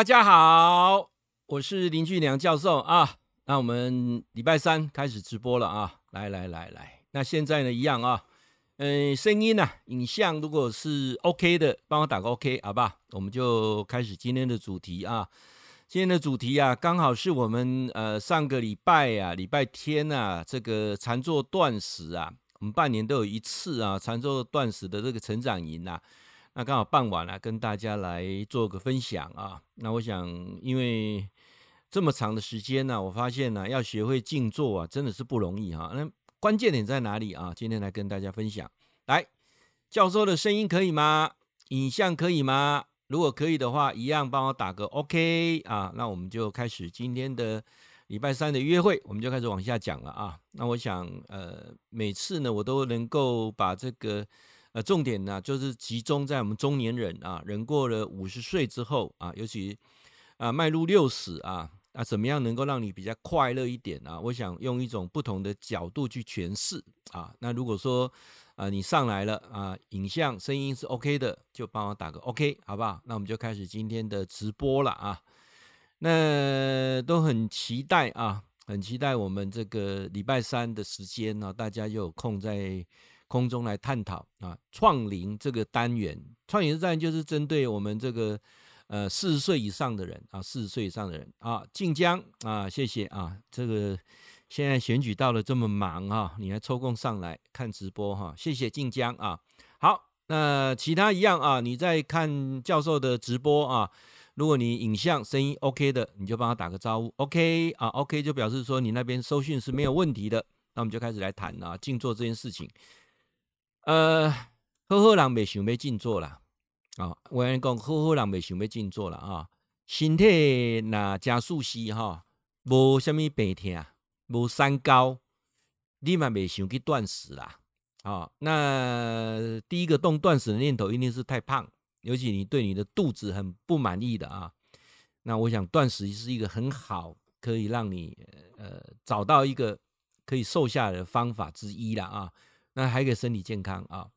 大家好，我是林俊良教授啊。那我们礼拜三开始直播了啊！来来来来，那现在呢一样啊，嗯，声音呢、影像如果是 OK 的，帮我打个 OK 好吧？我们就开始今天的主题啊。今天的主题啊，刚好是我们呃上个礼拜啊，礼拜天啊，这个禅坐断食啊，我们半年都有一次啊，禅坐断食的这个成长营啊。那刚好傍晚了，跟大家来做个分享啊。那我想，因为这么长的时间呢，我发现呢，要学会静坐啊，真的是不容易哈。那关键点在哪里啊？今天来跟大家分享。来，教授的声音可以吗？影像可以吗？如果可以的话，一样帮我打个 OK 啊。那我们就开始今天的礼拜三的约会，我们就开始往下讲了啊。那我想，呃，每次呢，我都能够把这个。呃，重点呢，就是集中在我们中年人啊，人过了五十岁之后啊，尤其啊迈入六十啊，啊，怎么样能够让你比较快乐一点啊？我想用一种不同的角度去诠释啊。那如果说啊你上来了啊，影像声音是 OK 的，就帮我打个 OK，好不好？那我们就开始今天的直播了啊。那都很期待啊，很期待我们这个礼拜三的时间呢，大家又有空在。空中来探讨啊，创龄这个单元，创龄单元就是针对我们这个呃四十岁以上的人啊，四十岁以上的人啊，晋江啊，谢谢啊，这个现在选举到了这么忙啊，你还抽空上来看直播哈，谢谢晋江啊。好，那其他一样啊，你在看教授的直播啊，如果你影像声音 OK 的，你就帮他打个招呼，OK 啊，OK 就表示说你那边收讯是没有问题的，那我们就开始来谈啊，静坐这件事情。呃，好好人未想要静坐啦，啊、哦，我跟你讲，好好人未想要静坐啦啊。身体那加速时哈，无什么病痛，无三高，你嘛未想去断食啦，哦，那第一个动断食的念头一定是太胖，尤其你对你的肚子很不满意的啊。那我想断食是一个很好可以让你呃找到一个可以瘦下来的方法之一啦啊。那还可以身体健康啊！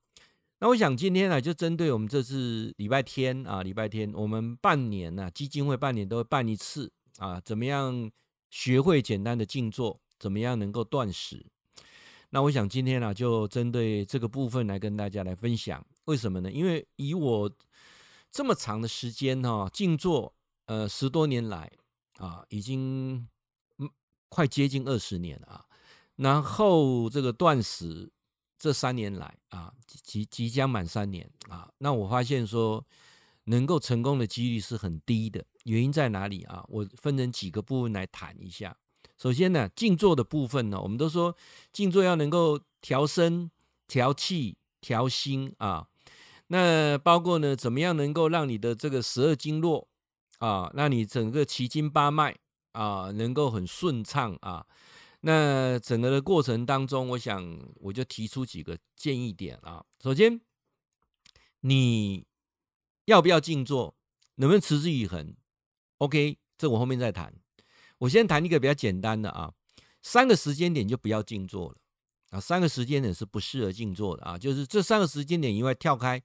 那我想今天呢，就针对我们这次礼拜天啊，礼拜天我们半年呢，基金会半年都会办一次啊，怎么样学会简单的静坐，怎么样能够断食？那我想今天呢，就针对这个部分来跟大家来分享。为什么呢？因为以我这么长的时间哈，静坐呃十多年来啊，已经快接近二十年了啊，然后这个断食。这三年来啊，即即将满三年啊，那我发现说能够成功的几率是很低的。原因在哪里啊？我分成几个部分来谈一下。首先呢，静坐的部分呢，我们都说静坐要能够调身、调气、调心啊。那包括呢，怎么样能够让你的这个十二经络啊，让你整个奇经八脉啊，能够很顺畅啊。那整个的过程当中，我想我就提出几个建议点啊。首先，你要不要静坐，能不能持之以恒？OK，这我后面再谈。我先谈一个比较简单的啊，三个时间点就不要静坐了啊。三个时间点是不适合静坐的啊，就是这三个时间点以外跳开。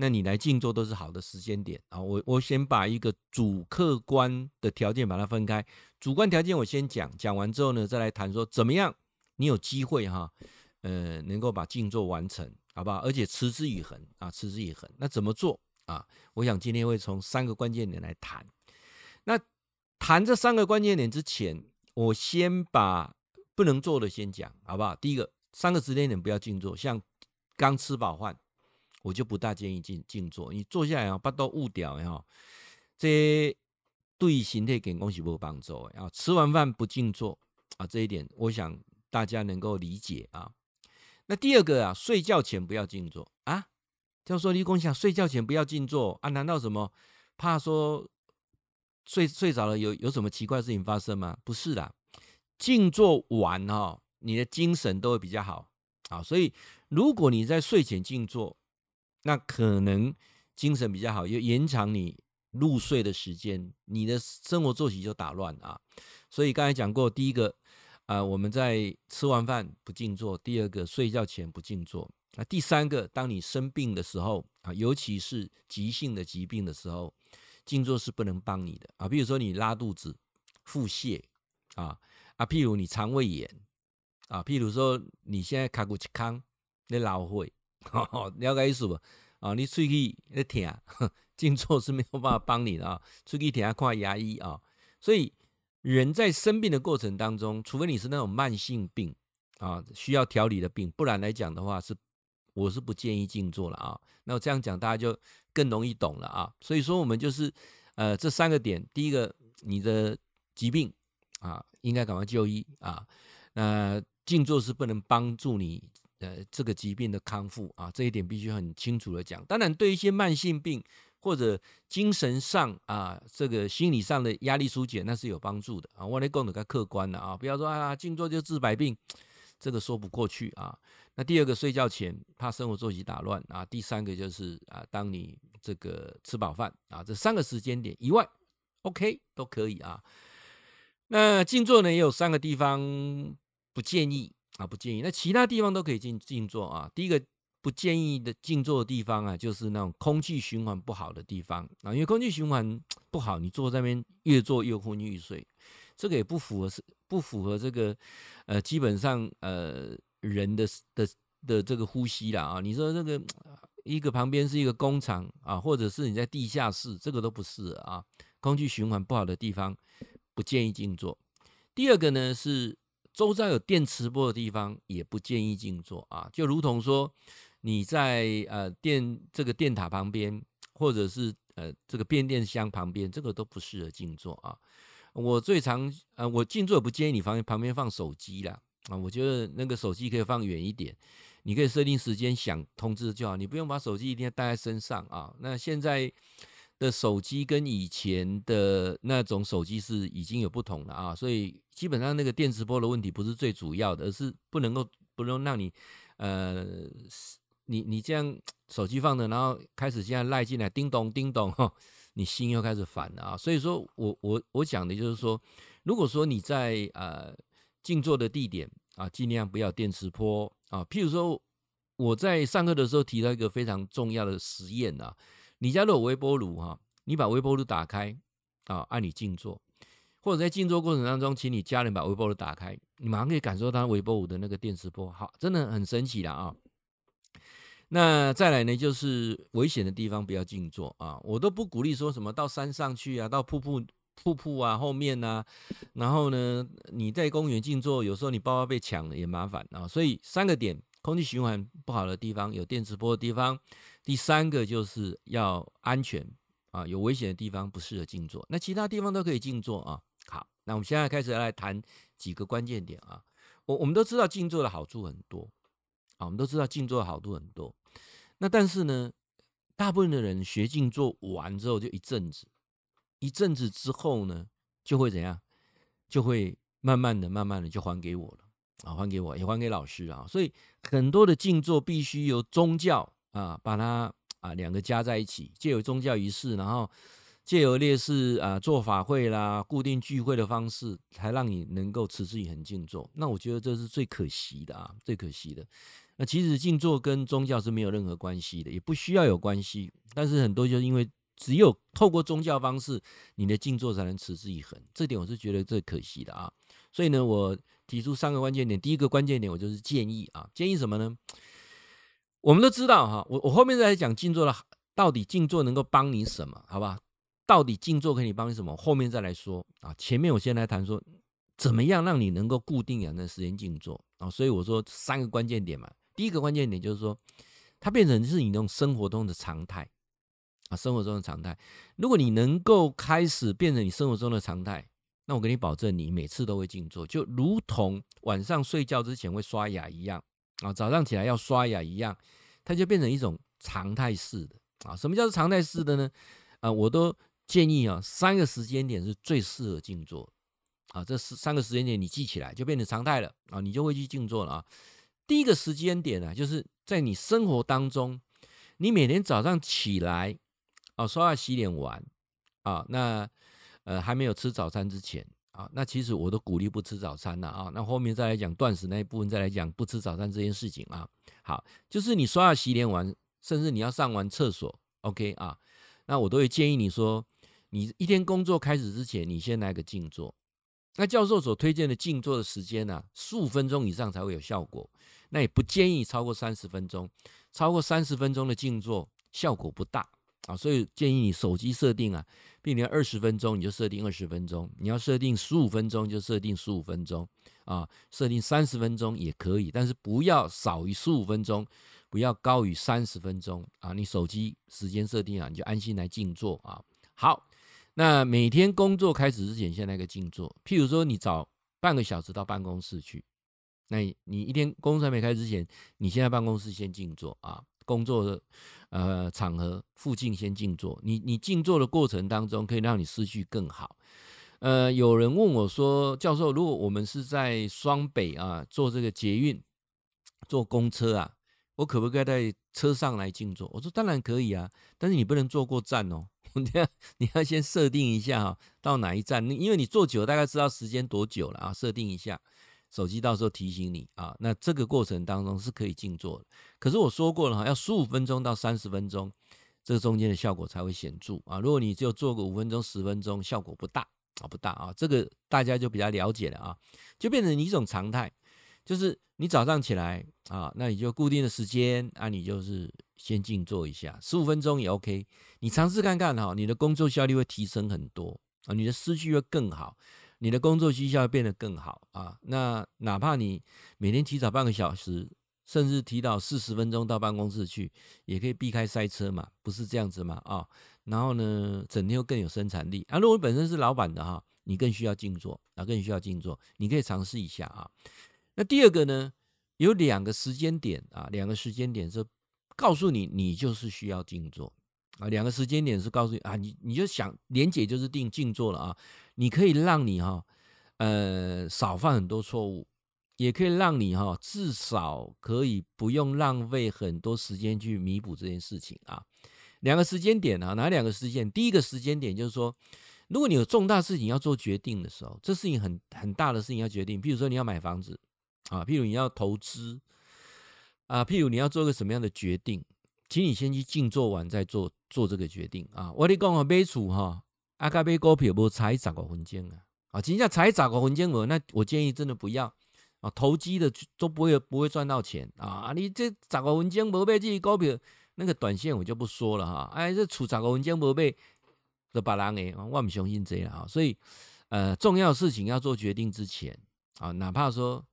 那你来静坐都是好的时间点啊！我我先把一个主客观的条件把它分开，主观条件我先讲，讲完之后呢，再来谈说怎么样你有机会哈，呃，能够把静坐完成，好不好？而且持之以恒啊，持之以恒。那怎么做啊？我想今天会从三个关键点来谈。那谈这三个关键点之前，我先把不能做的先讲，好不好？第一个，三个时间点不要静坐，像刚吃饱饭。我就不大建议静静坐，你坐下来啊，把都误掉哈，这对身体健康是没有帮助啊。吃完饭不静坐啊，这一点我想大家能够理解啊。那第二个啊，睡觉前不要静坐啊。教授，你讲想睡觉前不要静坐啊？难道什么怕说睡睡着了有有什么奇怪事情发生吗？不是的，静坐完哈，你的精神都会比较好啊。所以如果你在睡前静坐，那可能精神比较好，又延长你入睡的时间，你的生活作息就打乱啊。所以刚才讲过，第一个啊、我们在吃完饭不静坐；第二个，睡觉前不静坐；那第三个，当你生病的时候啊，尤其是急性的疾病的时候，静坐是不能帮你的啊。比如说你拉肚子、腹泻啊啊，譬如你肠胃炎啊，譬如说你现在卡骨气康，你老会，了解意思不？啊，你喙齿在疼，静坐是没有办法帮你的啊。喙齿疼看牙医啊。所以人在生病的过程当中，除非你是那种慢性病啊，需要调理的病，不然来讲的话是，我是不建议静坐了啊。那我这样讲大家就更容易懂了啊。所以说我们就是呃这三个点，第一个你的疾病啊，应该赶快就医啊。那静坐是不能帮助你。呃，这个疾病的康复啊，这一点必须很清楚的讲。当然，对一些慢性病或者精神上啊，这个心理上的压力疏解，那是有帮助的啊。我来讲的更客观的啊，不要说啊，静坐就治百病，这个说不过去啊。那第二个，睡觉前怕生活作息打乱啊。第三个就是啊，当你这个吃饱饭啊，这三个时间点以外，OK 都可以啊。那静坐呢，也有三个地方不建议。啊，不建议。那其他地方都可以静静坐啊。第一个不建议的静坐的地方啊，就是那种空气循环不好的地方啊。因为空气循环不好，你坐在那边越坐越昏欲睡，这个也不符合是不符合这个呃基本上呃人的的的这个呼吸啦啊。你说这个一个旁边是一个工厂啊，或者是你在地下室，这个都不是啊。空气循环不好的地方不建议静坐。第二个呢是。周遭有电磁波的地方也不建议静坐啊，就如同说你在呃电这个电塔旁边，或者是呃这个变电箱旁边，这个都不适合静坐啊。我最常呃我静坐也不建议你旁旁边放手机啦啊，我觉得那个手机可以放远一点，你可以设定时间响通知就好，你不用把手机一定要带在身上啊。那现在。的手机跟以前的那种手机是已经有不同了啊，所以基本上那个电磁波的问题不是最主要的，而是不能够不能让你呃，你你这样手机放着，然后开始现在赖进来，叮咚叮咚，你心又开始烦了啊。所以说我我我讲的就是说，如果说你在呃静坐的地点啊，尽量不要电磁波啊。譬如说我在上课的时候提到一个非常重要的实验啊。你家都有微波炉哈，你把微波炉打开啊，按你静坐，或者在静坐过程当中，请你家人把微波炉打开，你马上可以感受到微波炉的那个电磁波，好，真的很神奇的啊。那再来呢，就是危险的地方不要静坐啊，我都不鼓励说什么到山上去啊，到瀑布瀑布啊后面啊，然后呢，你在公园静坐，有时候你包包被抢了也麻烦啊，所以三个点。空气循环不好的地方，有电磁波的地方。第三个就是要安全啊，有危险的地方不适合静坐。那其他地方都可以静坐啊。好，那我们现在开始来谈几个关键点啊。我我们都知道静坐的好处很多啊，我们都知道静坐的好处很多。那但是呢，大部分的人学静坐完之后就一阵子，一阵子之后呢，就会怎样？就会慢慢的、慢慢的就还给我了。啊，还给我，也还给老师啊，所以很多的静坐必须由宗教啊，把它啊两个加在一起，借由宗教仪式，然后借由烈士啊做法会啦、固定聚会的方式，才让你能够持之以恒静坐。那我觉得这是最可惜的啊，最可惜的。那其实静坐跟宗教是没有任何关系的，也不需要有关系。但是很多就是因为只有透过宗教方式，你的静坐才能持之以恒，这点我是觉得最可惜的啊。所以呢，我提出三个关键点。第一个关键点，我就是建议啊，建议什么呢？我们都知道哈，我我后面再来讲静坐的，到底静坐能够帮你什么？好吧？到底静坐可以帮你什么？后面再来说啊。前面我先来谈说，怎么样让你能够固定两段时间静坐啊？所以我说三个关键点嘛。第一个关键点就是说，它变成是你那种生活中的常态啊，生活中的常态。如果你能够开始变成你生活中的常态。那我给你保证，你每次都会静坐，就如同晚上睡觉之前会刷牙一样啊，早上起来要刷牙一样，它就变成一种常态式的啊。什么叫做常态式的呢？啊，我都建议啊，三个时间点是最适合静坐啊。这三个时间点你记起来，就变成常态了啊，你就会去静坐了啊。第一个时间点呢，就是在你生活当中，你每天早上起来啊，刷牙洗脸完啊，那。呃，还没有吃早餐之前啊，那其实我都鼓励不吃早餐了啊。那后面再来讲断食那一部分，再来讲不吃早餐这件事情啊。好，就是你刷牙洗脸完，甚至你要上完厕所，OK 啊，那我都会建议你说，你一天工作开始之前，你先来个静坐。那教授所推荐的静坐的时间呢、啊，十五分钟以上才会有效果。那也不建议超过三十分钟，超过三十分钟的静坐效果不大啊。所以建议你手机设定啊，并且二十分钟你就设定二十分钟，你要设定十五分钟就设定十五分钟啊，设定三十分钟也可以，但是不要少于十五分钟，不要高于三十分钟啊。你手机时间设定啊，你就安心来静坐啊。好。那每天工作开始之前，先来个静坐。譬如说，你早半个小时到办公室去，那你一天工作还没开始之前，你先在办公室先静坐啊。工作的呃场合附近先静坐。你你静坐的过程当中，可以让你思绪更好。呃，有人问我说，教授，如果我们是在双北啊，坐这个捷运、坐公车啊，我可不可以在车上来静坐？我说当然可以啊，但是你不能坐过站哦。你要你要先设定一下哈，到哪一站？因为你坐久，大概知道时间多久了啊。设定一下，手机到时候提醒你啊。那这个过程当中是可以静坐的。可是我说过了哈，要十五分钟到三十分钟，这个中间的效果才会显著啊。如果你就坐个五分钟、十分钟，效果不大啊，不大啊。这个大家就比较了解了啊，就变成一种常态，就是你早上起来啊，那你就固定的时间啊，你就是。先静坐一下，十五分钟也 OK。你尝试看看哈，你的工作效率会提升很多啊，你的思绪会更好，你的工作绩效变得更好啊。那哪怕你每天提早半个小时，甚至提早四十分钟到办公室去，也可以避开塞车嘛，不是这样子吗？啊，然后呢，整天又更有生产力啊。如果本身是老板的哈，你更需要静坐啊，更需要静坐，你可以尝试一下啊。那第二个呢，有两个时间点啊，两个时间点是。告诉你，你就是需要静坐啊。两个时间点是告诉你啊，你你就想连结就是定静坐了啊。你可以让你哈，呃，少犯很多错误，也可以让你哈，至少可以不用浪费很多时间去弥补这件事情啊。两个时间点啊，哪两个时间？第一个时间点就是说，如果你有重大事情要做决定的时候，这事情很很大的事情要决定，譬如说你要买房子啊，譬如你要投资。啊，譬如你要做个什么样的决定，请你先去静坐完再做做这个决定啊。我跟你讲啊，买厝哈，阿卡买股票无差十五分钟啊，啊，真正差十五分钟我那我建议真的不要啊，投机的都不会不会赚到钱啊。你这十五分钟无买这股票，那个短线我就不说了哈。哎，这厝十五分钟无买，就别人诶，我不相信这样啊。所以，呃，重要事情要做决定之前啊，哪怕说。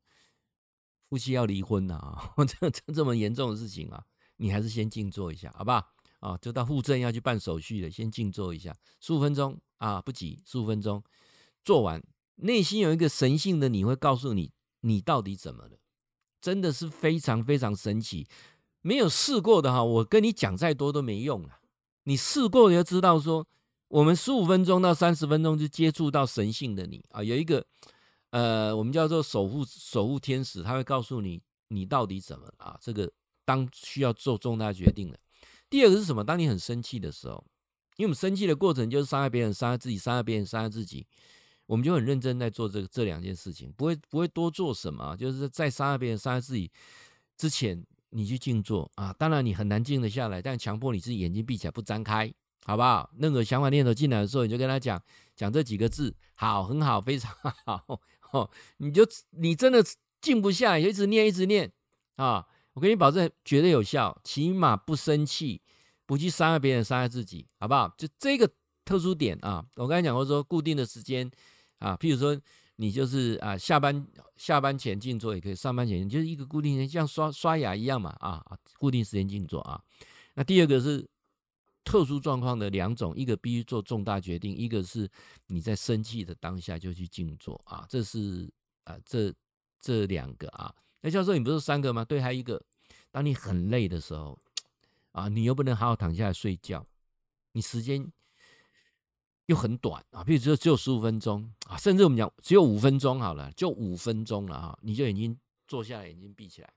夫妻要离婚了啊，这这这么严重的事情啊，你还是先静坐一下，好不好？啊，就到户政要去办手续了，先静坐一下，十五分钟啊，不急，十五分钟做完，内心有一个神性的你会告诉你，你到底怎么了？真的是非常非常神奇，没有试过的哈，我跟你讲再多都没用了，你试过你就知道说，我们十五分钟到三十分钟就接触到神性的你啊，有一个。呃，我们叫做守护守护天使，他会告诉你你到底怎么啊？这个当需要做重大决定了。第二个是什么？当你很生气的时候，因为我们生气的过程就是伤害别人、伤害自己、伤害别人、伤害自己，我们就很认真在做这个这两件事情，不会不会多做什么，就是在伤害别人、伤害自己之前，你去静坐啊。当然你很难静得下来，但强迫你自己眼睛闭起来不张开，好不好？任何想法念头进来的时候，你就跟他讲讲这几个字，好，很好，非常好。哦，你就你真的静不下来，就一直念一直念啊！我给你保证，绝对有效，起码不生气，不去伤害别人，伤害自己，好不好？就这个特殊点啊！我刚才讲过说，固定的时间啊，譬如说你就是啊，下班下班前静坐也可以，上班前就是一个固定时间，像刷刷牙一样嘛啊，固定时间静坐啊。那第二个是。特殊状况的两种，一个必须做重大决定，一个是你在生气的当下就去静坐啊，这是啊，这这两个啊。那教授，你不是三个吗？对，还有一个，当你很累的时候啊，你又不能好好躺下来睡觉，你时间又很短啊，比如说只有十五分钟啊，甚至我们讲只有五分钟好了，就五分钟了啊，你就眼睛坐下来，眼睛闭起来，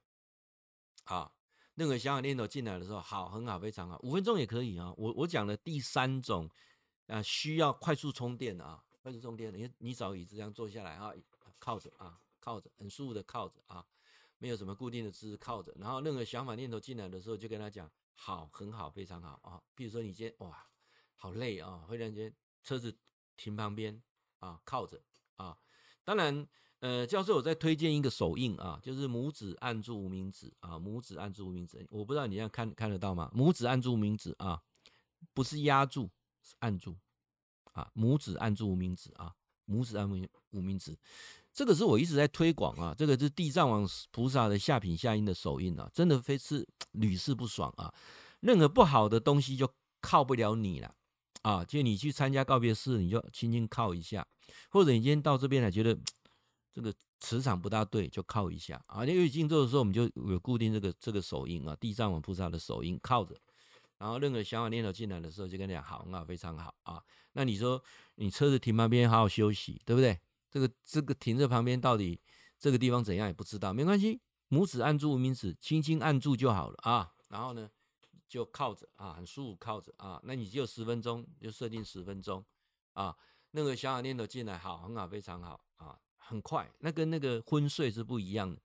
啊。任何想法念头进来的时候，好，很好，非常好，五分钟也可以啊。我我讲的第三种，啊，需要快速充电的啊，快速充电的，你你找椅子这样坐下来啊，靠着啊，靠着，很舒服的靠着啊，没有什么固定的姿势靠着。然后任何想法念头进来的时候，就跟他讲，好，很好，非常好啊。比如说你今天哇，好累啊，忽然间车子停旁边啊，靠着啊。当然，呃，教授我在推荐一个手印啊，就是拇指按住无名指啊，拇指按住无名指。我不知道你这样看看得到吗？拇指按住无名指啊，不是压住，是按住啊，拇指按住无名指啊，拇指按无无名指。这个是我一直在推广啊，这个是地藏王菩萨的下品下音的手印啊，真的非是屡试不爽啊！任何不好的东西就靠不了你了啊！就你去参加告别式，你就轻轻靠一下，或者你今天到这边来觉得这个磁场不大对，就靠一下啊！因为静坐的时候，我们就有固定这个这个手印啊，地藏王菩萨的手印靠着，然后任何想法念头进来的时候，就跟你讲好啊，非常好啊！那你说你车子停旁边，好好休息，对不对？这个这个停在旁边，到底这个地方怎样也不知道，没关系，拇指按住无名指，轻轻按住就好了啊。然后呢，就靠着啊，很舒服靠着啊。那你就十分钟，就设定十分钟啊。那个小小念头进来，好，很好，非常好啊，很快。那跟那个昏睡是不一样的。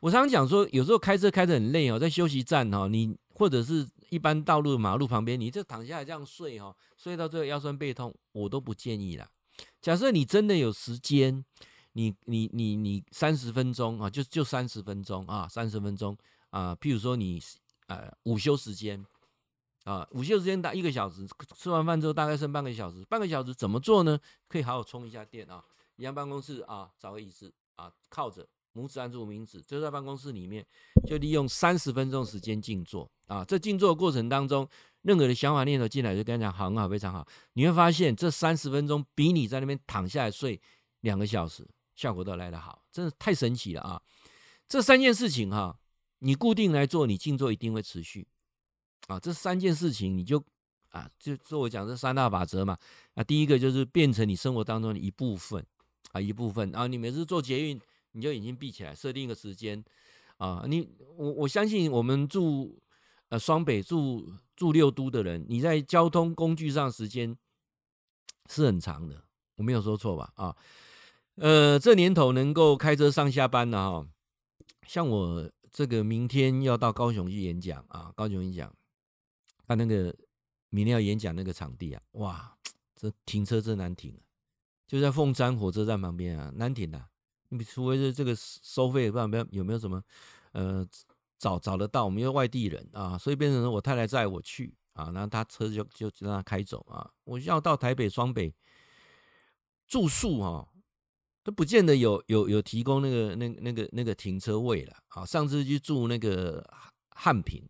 我常常讲说，有时候开车开得很累哦，在休息站哈，你或者是一般道路马路旁边，你就躺下来这样睡哈，睡到最后腰酸背痛，我都不建议啦。假设你真的有时间，你你你你三十分钟啊，就就三十分钟啊，三十分钟啊，譬如说你呃午休时间啊，午休时间打一个小时，吃完饭之后大概剩半个小时，半个小时怎么做呢？可以好好充一下电啊，一样办公室啊，找个椅子啊，靠着拇指按住无名指，就在办公室里面，就利用三十分钟时间静坐啊，在静坐的过程当中。任何的想法念头进来，就跟他讲很好，非常好。你会发现，这三十分钟比你在那边躺下来睡两个小时效果都来得好，真的太神奇了啊！这三件事情哈，你固定来做，你静坐一定会持续啊。这三件事情你就啊，就说我讲这三大法则嘛。啊，第一个就是变成你生活当中的一部分啊，一部分啊。你每次做捷运，你就眼睛闭起来，设定一个时间啊。你我我相信我们住呃双北住。住六都的人，你在交通工具上时间是很长的，我没有说错吧？啊，呃，这年头能够开车上下班的哈，像我这个明天要到高雄去演讲啊，高雄演讲，他那个明天要演讲那个场地啊，哇，这停车真难停啊，就在凤山火车站旁边啊，难停啊，你除非是这个收费，不知道有没有什么呃。找找得到，我们又外地人啊，所以变成我太太载我去啊，然后他车就就让他开走啊。我要到台北双北住宿哈，都不见得有有有提供那个那那个那个停车位了啊。上次去住那个汉品，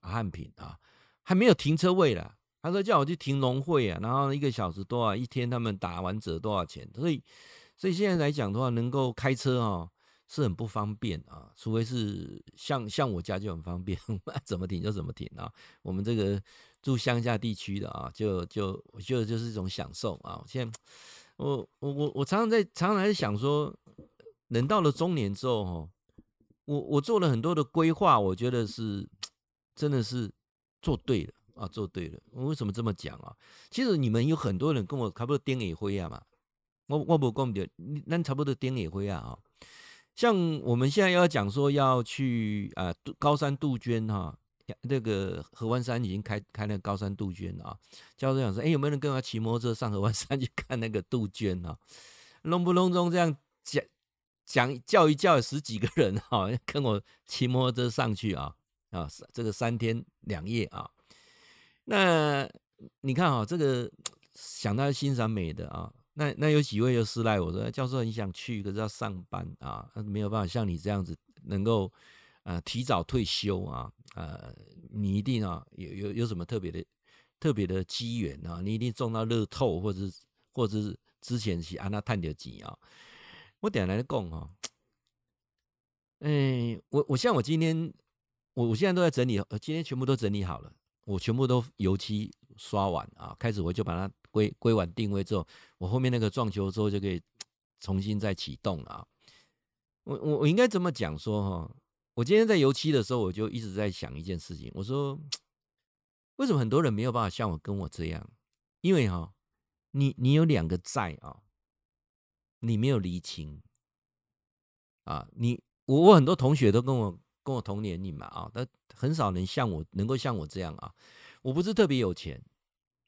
汉品啊，还没有停车位了。他说叫我去停农会啊，然后一个小时多少，一天他们打完折多少钱？所以所以现在来讲的话，能够开车哈。是很不方便啊，除非是像像我家就很方便，怎么停就怎么停啊。我们这个住乡下地区的啊，就就我觉得就是一种享受啊。现在我我我我常常在常常在想说，人到了中年之后哈，我我做了很多的规划，我觉得是真的是做对了啊，做对了。我为什么这么讲啊？其实你们有很多人跟我差不多点也会啊嘛，我我不讲的，那差不多点也会啊啊。像我们现在要讲说要去啊，高山杜鹃哈，那个合欢山已经开开那个高山杜鹃了啊。教授讲说，哎，有没有人跟我骑摩托车上合欢山 去看那个杜鹃啊？隆不隆中这样讲讲叫一叫十几个人哈，跟我骑摩托车上去啊啊，这个三天两夜啊。那你看啊，这个 想到欣赏美的啊。那那有几位又私赖我说，教授很想去，可是要上班啊，没有办法像你这样子能够呃提早退休啊，呃，你一定啊有有有什么特别的特别的机缘啊，你一定中到乐透，或者是或者是之前是安那探点钱啊。我点来讲哈，哎，我我像我今天我我现在都在整理，今天全部都整理好了，我全部都油漆刷完啊，开始我就把它。归归完定位之后，我后面那个撞球之后就可以重新再启动了啊！我我我应该怎么讲说哈？我今天在油漆的时候，我就一直在想一件事情。我说，为什么很多人没有办法像我跟我这样？因为哈，你你有两个债啊，你没有厘清啊。你我我很多同学都跟我跟我同年龄嘛啊，但很少能像我能够像我这样啊。我不是特别有钱。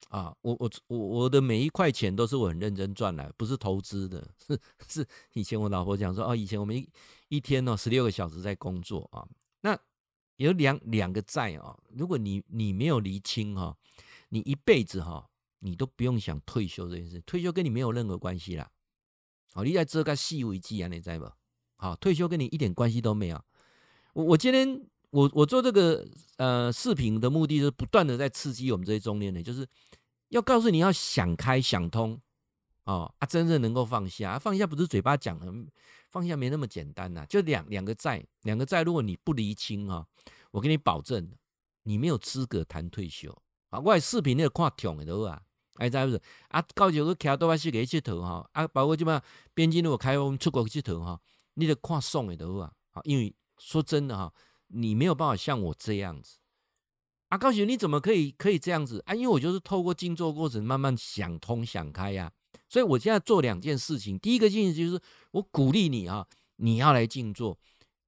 啊，我我我我的每一块钱都是我很认真赚来，不是投资的，是是以前我老婆讲说哦，以前我们一一天呢十六个小时在工作啊，那有两两个债啊，如果你你没有厘清哈，你一辈子哈，你都不用想退休这件事，退休跟你没有任何关系啦。好，你在这个细微记啊，你在不？好，退休跟你一点关系都没有。我我今天我我做这个呃视频的目的是不断的在刺激我们这些中年人，就是。要告诉你要想开想通，哦啊，真正能够放下，放下不是嘴巴讲的，放下没那么简单呐、啊。就两两个债，两个债，如果你不厘清哈，我给你保证，你没有资格谈退休啊。我视频那个看痛的都啊，哎，知不是啊？到时候徛多巴西给佚佗哈啊，包括什么边境如果开放出国佚佗哈，你得看爽的都啊。因为说真的哈，你没有办法像我这样子。啊，高雪，你怎么可以可以这样子啊？因为我就是透过静坐过程慢慢想通想开呀、啊，所以我现在做两件事情。第一个件事就是我鼓励你啊，你要来静坐。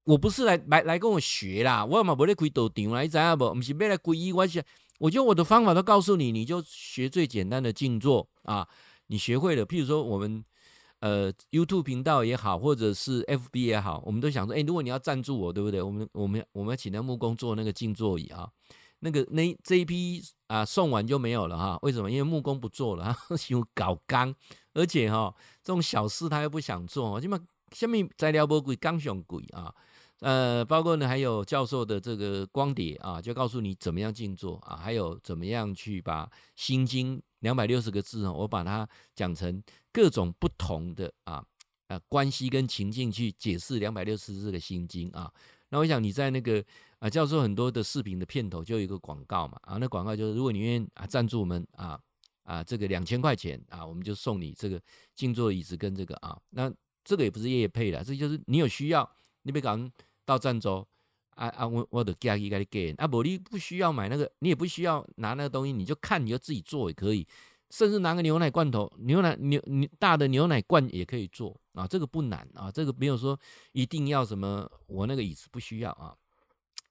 我不是来来来跟我学啦，我嘛不来开道场啦，你知影不？不是要来皈依，我是我就我的方法都告诉你，你就学最简单的静坐啊。你学会了，譬如说我们呃 YouTube 频道也好，或者是 FB 也好，我们都想说，哎，如果你要赞助我，对不对？我们我们我们要请那木工做那个静坐椅啊。那个那这一批啊送完就没有了哈？为什么？因为木工不做了，有搞钢，而且哈这种小事他又不想做，起码下面材料不贵，钢上贵啊。呃，包括呢还有教授的这个光碟啊，就告诉你怎么样静坐啊，还有怎么样去把心经两百六十个字啊，我把它讲成各种不同的啊啊关系跟情境去解释两百六十字的心经啊。那我想你在那个。啊，教授很多的视频的片头就有一个广告嘛，啊，那广告就是如果你愿意啊赞助我们啊啊这个两千块钱啊，我们就送你这个静坐椅子跟这个啊，那这个也不是业配的，这就是你有需要，你别讲到赞助啊啊，我我的价给你给，啊不，你不需要买那个，你也不需要拿那个东西，你就看你就自己做也可以，甚至拿个牛奶罐头，牛奶牛牛大的牛奶罐也可以做啊，这个不难啊，这个没有说一定要什么，我那个椅子不需要啊。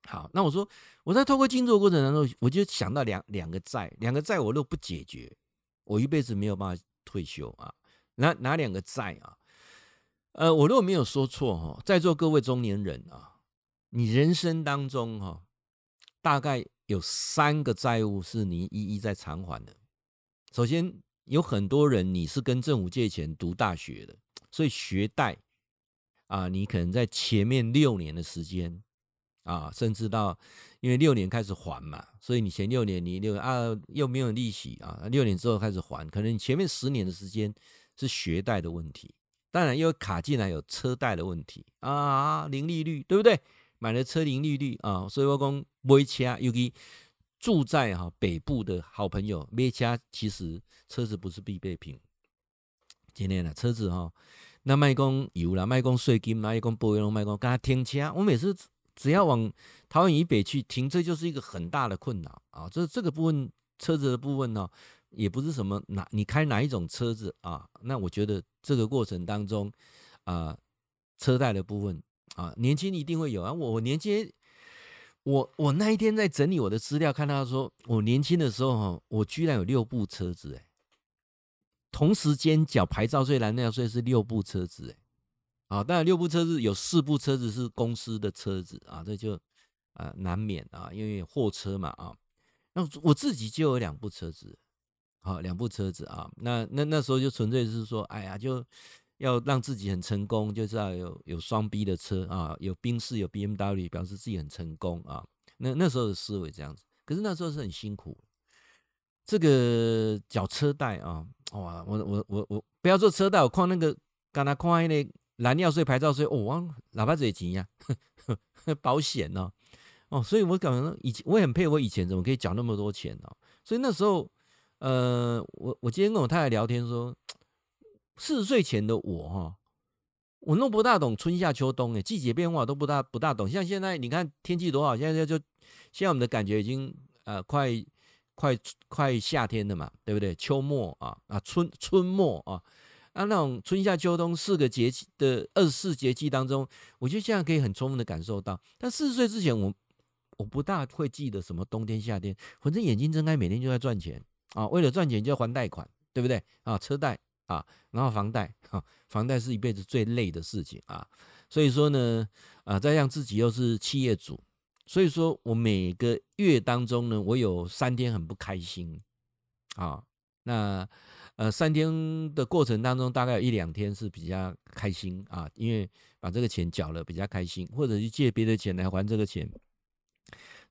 好，那我说我在透过静坐过程当中，我就想到两两个债，两个债我都不解决，我一辈子没有办法退休啊。哪哪两个债啊？呃，我如果没有说错哈，在座各位中年人啊，你人生当中哈，大概有三个债务是你一一在偿还的。首先，有很多人你是跟政府借钱读大学的，所以学贷啊，你可能在前面六年的时间。啊，甚至到，因为六年开始还嘛，所以你前六年你六啊又没有利息啊，六年之后开始还，可能你前面十年的时间是学贷的问题，当然又卡进来有车贷的问题啊，零利率对不对？买了车零利率啊，所以我讲买车，尤其住在哈北部的好朋友买车，其实车子不是必备品。今天呢，车子哈，那卖工油啦，卖工税金，卖工保养，卖工跟他停车，我每次。只要往桃园以北去停车，就是一个很大的困扰啊！这这个部分车子的部分呢，也不是什么哪你开哪一种车子啊？那我觉得这个过程当中啊，车贷的部分啊，年轻一定会有啊。我我年轻，我我那一天在整理我的资料，看到说我年轻的时候哈，我居然有六部车子哎，同时间缴牌照税、燃料税是六部车子哎。啊，当然六部车子有四部车子是公司的车子啊，这就啊难免啊，因为货车嘛啊。那我自己就有两部车子，好，两部车子啊。那那那时候就纯粹是说，哎呀，就要让自己很成功，就是要有有双 B 的车啊，有宾士有 BMW，表示自己很成功啊。那那时候的思维这样子，可是那时候是很辛苦。这个缴车贷啊，哇，我我我我不要做车贷，我看那个刚才看那个。燃料税、牌照税，哦，我哪怕这些钱呀，保险呢，哦，所以我感觉以前我也很佩服以前怎么可以缴那么多钱呢？所以那时候，呃，我我今天跟我太太聊天说，四十岁前的我哈，我弄不大懂春夏秋冬诶，季节变化都不大不大懂。像现在你看天气多好，现在就现在我们的感觉已经呃快快快夏天了嘛，对不对？秋末啊啊春春末啊。啊，那种春夏秋冬四个节气的二十四节气当中，我觉得现在可以很充分的感受到。但四十岁之前我，我不大会记得什么冬天夏天，反正眼睛睁开，每天就在赚钱啊，为了赚钱就要还贷款，对不对啊？车贷啊，然后房贷，哈，房贷是一辈子最累的事情啊。所以说呢，啊，再让自己又是企业主，所以说我每个月当中呢，我有三天很不开心啊。那呃，三天的过程当中，大概有一两天是比较开心啊，因为把这个钱缴了，比较开心，或者是借别的钱来还这个钱。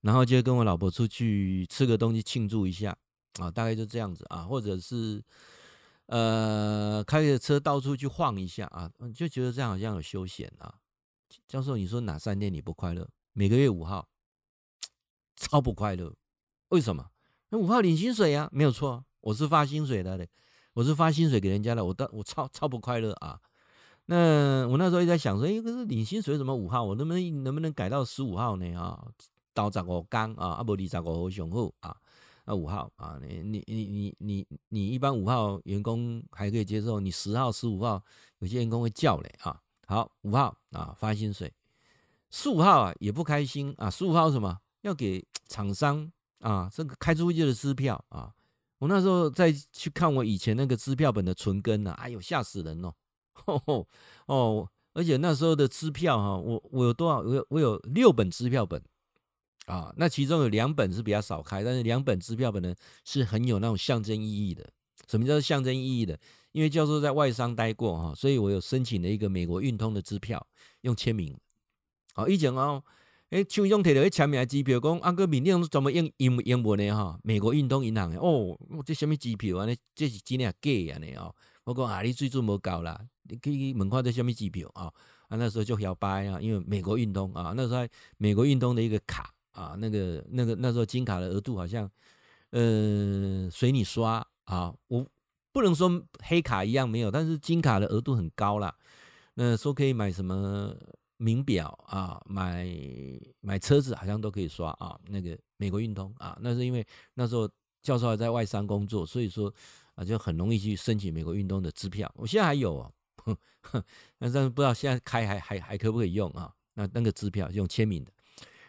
然后就跟我老婆出去吃个东西庆祝一下啊，大概就这样子啊，或者是呃开着车到处去晃一下啊，就觉得这样好像有休闲啊。教授，你说哪三天你不快乐？每个月五号超不快乐，为什么？那五号领薪水啊，没有错，我是发薪水的嘞，我是发薪水给人家的，我我超超不快乐啊。那我那时候也在想说，哎，可是领薪水怎么五号？我能不能能不能改到十五号呢？啊？到十五刚啊，啊不二十五号上好啊，那五号啊，你你你你你你一般五号员工还可以接受，你十号十五号有些员工会叫嘞啊。好，五号啊发薪水，十五号啊也不开心啊，十五号什么要给厂商啊这个开出去的支票啊，我那时候再去看我以前那个支票本的存根啊，哎呦吓死人哦，哦，而且那时候的支票哈，我我有多少？我有我有六本支票本。啊，那其中有两本是比较少开，但是两本支票本呢是很有那种象征意义的。什么叫做象征意义的？因为教授在外商待过哈，所以我有申请了一个美国运通的支票，用签名。好，一讲哦，哎，像用摕到一签名的支票，讲啊个名字怎么用英英文的哈？美国运通银行的哦，这什么支票啊？呢这是真的假的呢？哦，我讲啊，你水准无够啦，你可以问看这什么支票啊？啊，那时候就摇摆啊，因为美国运动啊，那时候美国运动的一个卡。啊，那个、那个、那时候金卡的额度好像，呃，随你刷啊，我不能说黑卡一样没有，但是金卡的额度很高啦。那说可以买什么名表啊，买买车子好像都可以刷啊。那个美国运通啊，那是因为那时候教授还在外商工作，所以说啊，就很容易去申请美国运通的支票。我现在还有哦，但是不知道现在开还还还可不可以用啊？那那个支票用签名的。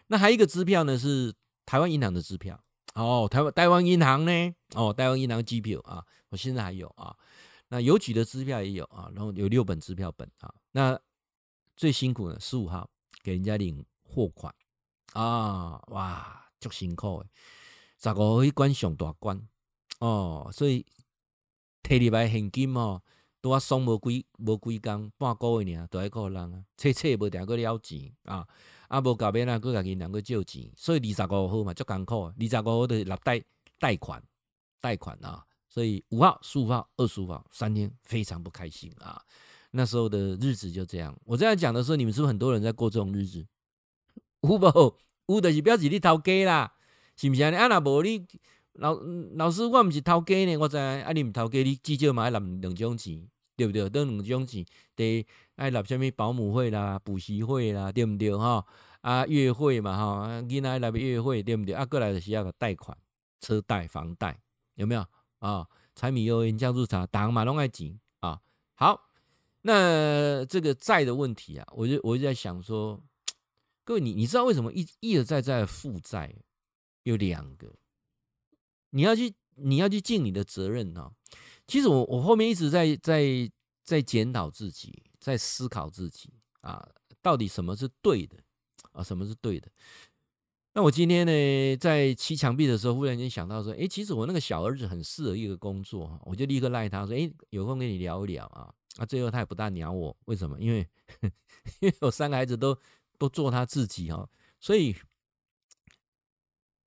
那还有一个支票呢，是台湾银行的支票哦，台湾台湾银行呢，哦，台湾银行机票啊，我现在还有啊。那邮局的支票也有啊，然后有六本支票本啊。那最辛苦的十五号给人家领货款啊，哇，足辛苦诶，十五号一关上大关哦，所以提入来现金哦，都要送无几无几工，半个月呢，都还够人啊，切切无定个了钱啊。啊，无搞边啊，佮家己两个借钱，所以二十五号嘛，足艰苦。二十五号就是立贷贷款，贷款啊，所以五号、十五号、二十五号三天非常不开心啊。那时候的日子就这样。我这样讲的时候，你们是不是很多人在过这种日子？有无？有的是表示你头家啦，是不是啊？啊，那无你老老师，我唔是头家呢，我知啊，你唔头家，你至少嘛要纳两种钱。对不对？得两种钱，得爱纳什么保姆费啦、补习费啦，对不对？哈啊，月费嘛，哈，囡仔来月费，对不对？啊，过来的是要个贷款，车贷、房贷，有没有啊？柴米油盐酱醋茶，打嘛拢爱钱啊。好，那这个债的问题啊，我就我就在想说，各位你你知道为什么一一而再再负债？有两个，你要去你要去尽你的责任啊。其实我我后面一直在在在检讨自己，在思考自己啊，到底什么是对的啊？什么是对的？那我今天呢，在砌墙壁的时候，忽然间想到说，哎，其实我那个小儿子很适合一个工作，我就立刻赖他说，哎，有空跟你聊一聊啊。啊，最后他也不大鸟我，为什么？因为 因为我三个孩子都都做他自己哈，所以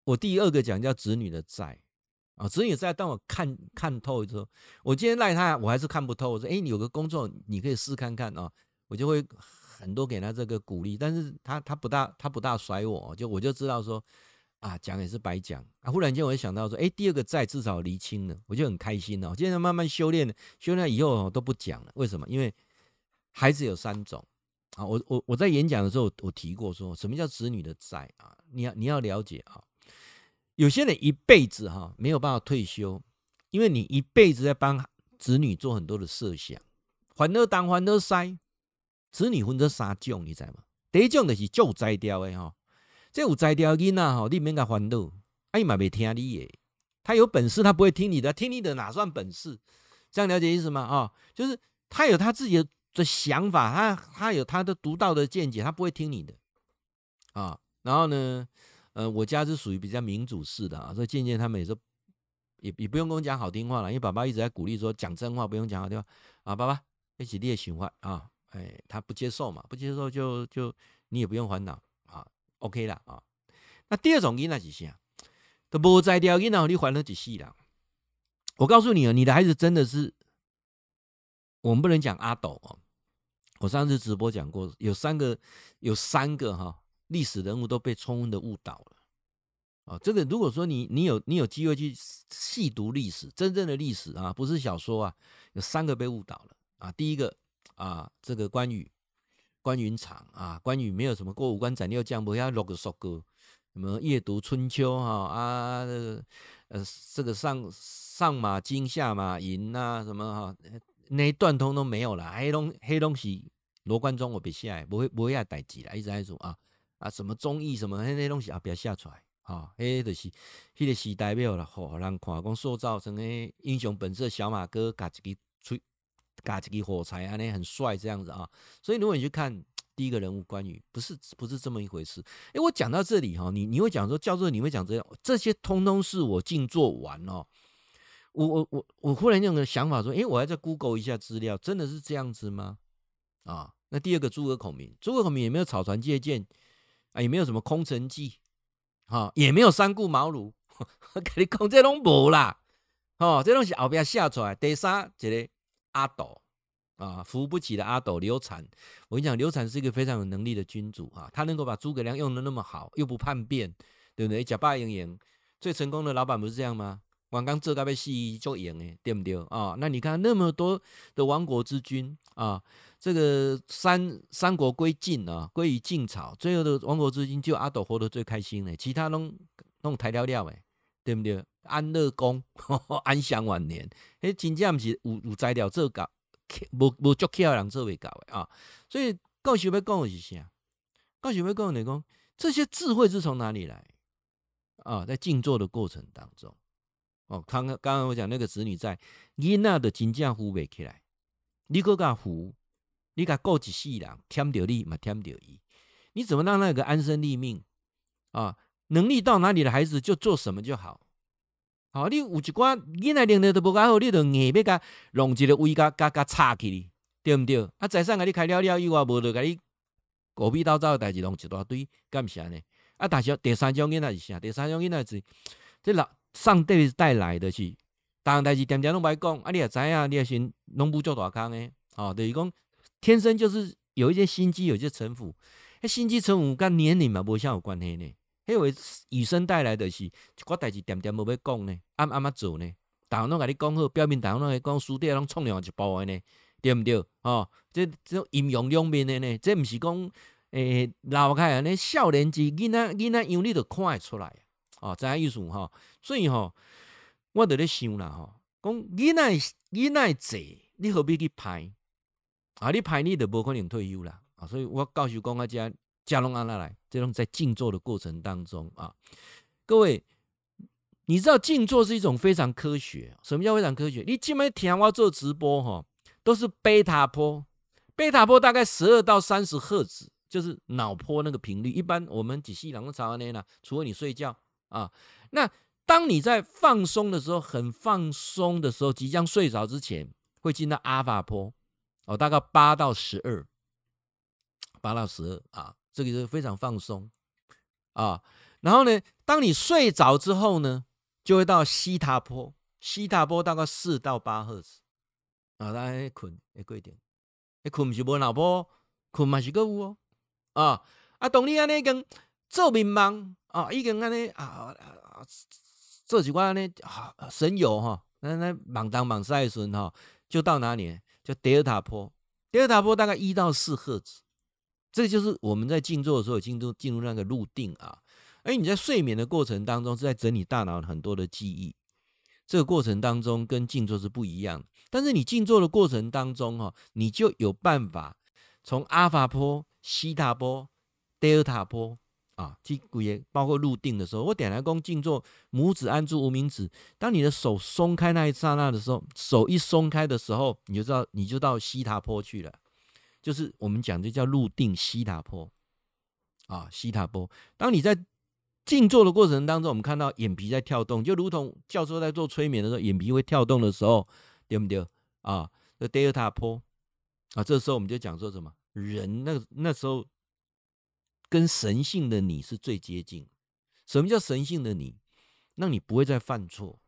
我第二个讲叫子女的债。啊，所以也在当我看看透之后，我今天赖他，我还是看不透。我说，哎，你有个工作，你可以试看看啊。我就会很多给他这个鼓励，但是他他不大他不大甩我，就我就知道说，啊，讲也是白讲啊。忽然间我就想到说，哎，第二个债至少厘清了，我就很开心了。我现在慢慢修炼，修炼以后都不讲了。为什么？因为孩子有三种啊。我我我在演讲的时候，我提过说，什么叫子女的债啊？你要你要了解啊。有些人一辈子哈没有办法退休，因为你一辈子在帮子女做很多的设想，烦恼当烦恼塞，子女分成三种，你知道吗？第一种就是就摘掉的哈，这有摘掉囡仔哈，你免甲烦恼，哎嘛未听你的，他有本事，他不会听你的，听你的哪算本事？这样了解意思吗？啊、就是他有他自己的想法，他他有他的独到的见解，他不会听你的啊、然后呢，呃，我家是属于比较民主式的啊，所以渐渐他们也说，也也不用跟我讲好听话了，因为爸爸一直在鼓励说讲真话，不用讲好听话啊。爸爸一起列循环啊，哎，他不接受嘛，不接受就就你也不用烦恼啊，OK 了啊。那第二种因那几些，都不在掉因，然后你还了几细了。我告诉你哦，你的孩子真的是，我们不能讲阿斗哦。我上次直播讲过，有三个，有三个哈历史人物都被充分的误导了。啊，这个如果说你你有你有机会去细读历史，真正的历史啊，不是小说啊，有三个被误导了啊。第一个啊，这个关羽，关云长啊，关羽没有什么过五关斩六将，不要六个说哥。什么夜读春秋哈啊，这个呃，这个上上马金下马银呐，什么哈那一段通都没有了，黑东黑东西罗贯中我别下来，不会不会要代志了，一直在说啊啊什么忠义什么那些东西啊别下出来啊，黑就是迄个时代表了，好让看讲塑造成个英雄本色小马哥，嘎一个吹嘎一个火柴啊，那很帅这样子啊，所以如果你去看。第一个人物关羽不是不是这么一回事。诶，我讲到这里哈，你你会讲说教授，你会讲这样，这些通通是我静坐完哦。我我我我忽然有个想法说，诶，我还在 Google 一下资料，真的是这样子吗？啊，那第二个诸葛孔明，诸葛孔明也没有草船借箭啊，也没有什么空城计，哈，也没有三顾茅庐。我跟你讲，这拢无啦，哦，这东西后边写出来。第三一个阿斗。啊，扶不起的阿斗刘禅，我跟你讲，刘禅是一个非常有能力的君主啊，他能够把诸葛亮用的那么好，又不叛变，对不对？假扮赢赢，最成功的老板不是这样吗？王刚这该被戏就赢诶，对不对啊？那你看那么多的亡国之君啊，这个三三国归晋啊，归于晋朝，最后的亡国之君就阿斗活得最开心嘞，其他拢弄抬了了诶，对不对？安乐宫，安享晚年，迄，真正不是有有材料做搞。无无足巧人做未到的啊，所以告诉要讲诶是啥？告诉要讲的讲，这些智慧是从哪里来啊？在静坐的过程当中，哦，刚刚刚刚我讲那个子女在囡仔的真正扶袂起来，你搁甲扶，你甲顾一世人，添着你嘛添着伊，你怎么让那个安身立命啊？能力到哪里的孩子就做什么就好。哦，你有一寡囡仔能力都无较好，你就硬要甲弄一个位甲甲甲插起哩，对毋对？啊，财产甲你开了了以外，无就甲你狗屁倒灶的代志弄一大堆，干唔啥呢？啊，但是第三种囡仔是啥？第三种囡仔是这老上帝带来的是，逐项代志点点拢歹讲，啊，你也知影，你也先拢不做大工诶，哦，就是讲天生就是有一些心机，有一些城府，迄心机城府跟年龄嘛无啥有关系呢。迄位与生带来的是一寡代志，点点无要讲呢，按按怎做呢？逐项拢甲你讲好，表面逐项拢会讲，私底下拢创两一部的呢，对毋对？哦，这这种阴阳两面的呢，这毋是讲诶老开安尼少年时囡仔囡仔样，你都看会出来啊哦，知影意思吼？所以吼，我伫咧想啦吼，讲囡仔囡仔济，你何必去拍？啊，你拍你就无可能退休啦。啊，所以我告诉讲啊，遮。加隆阿拉来，这种在静坐的过程当中啊，各位，你知道静坐是一种非常科学。什么叫非常科学？你今麦听我做直播哈，都是贝塔波，贝塔波大概十二到三十赫兹，就是脑波那个频率。一般我们几细两个长安内呢，除了你睡觉啊，那当你在放松的时候，很放松的时候，即将睡着之前，会进到阿法波哦，大概八到十二，八到十二啊。这个是非常放松啊，然后呢，当你睡着之后呢，就会到西塔波，西塔波大概四到八赫兹啊，大家困会贵一点，你困不是无脑波，困嘛是个有哦啊啊，当你安尼跟做眠梦啊，已经安尼啊啊，做几关安尼啊神游哈，那那忙当忙赛时哈，就到哪里？就德尔塔波，德尔塔波大概一到四赫兹。这就是我们在静坐的时候进入进入那个入定啊，而你在睡眠的过程当中是在整理大脑很多的记忆，这个过程当中跟静坐是不一样。但是你静坐的过程当中哈，你就有办法从阿法波、西塔波、德尔塔波啊，这也包括入定的时候，我点来讲静坐，拇指按住无名指。当你的手松开那一刹那的时候，手一松开的时候，你就知道你就到西塔波去了，就是我们讲的叫入定西塔波啊，西塔波。当你在静坐的过程当中，我们看到眼皮在跳动，就如同教授在做催眠的时候，眼皮会跳动的时候，对不对啊？那德尔塔波啊，这时候我们就讲说什么？人那那时候。跟神性的你是最接近。什么叫神性的你？让你不会再犯错，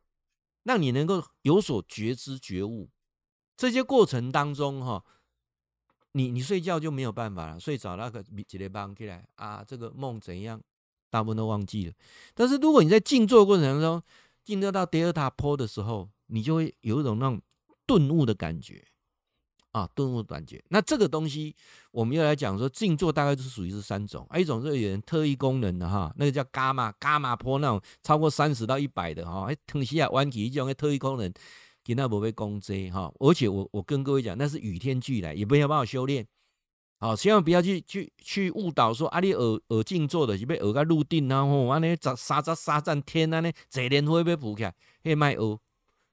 让你能够有所觉知觉悟。这些过程当中，哈，你你睡觉就没有办法了，睡着那个起来帮起来啊，这个梦怎样，大部分都忘记了。但是如果你在静坐过程当中，进入到第二塔坡的时候，你就会有一种那种顿悟的感觉。啊，顿悟的感觉。那这个东西，我们又来讲说，静坐大概是属于是三种，一种是有人特异功能的哈，那个叫伽马伽马波那种超过三十到一百的哈，哎，腾西亚弯起一种特异功能，给那不被攻击哈。而且我我跟各位讲，那是与天俱来，也不要帮我修炼。好，千万不要去去去误导说啊，你耳耳静坐的是被耳个入定啊，吼，安尼十三十三战天安尼，这莲花被补起来，嘿卖耳，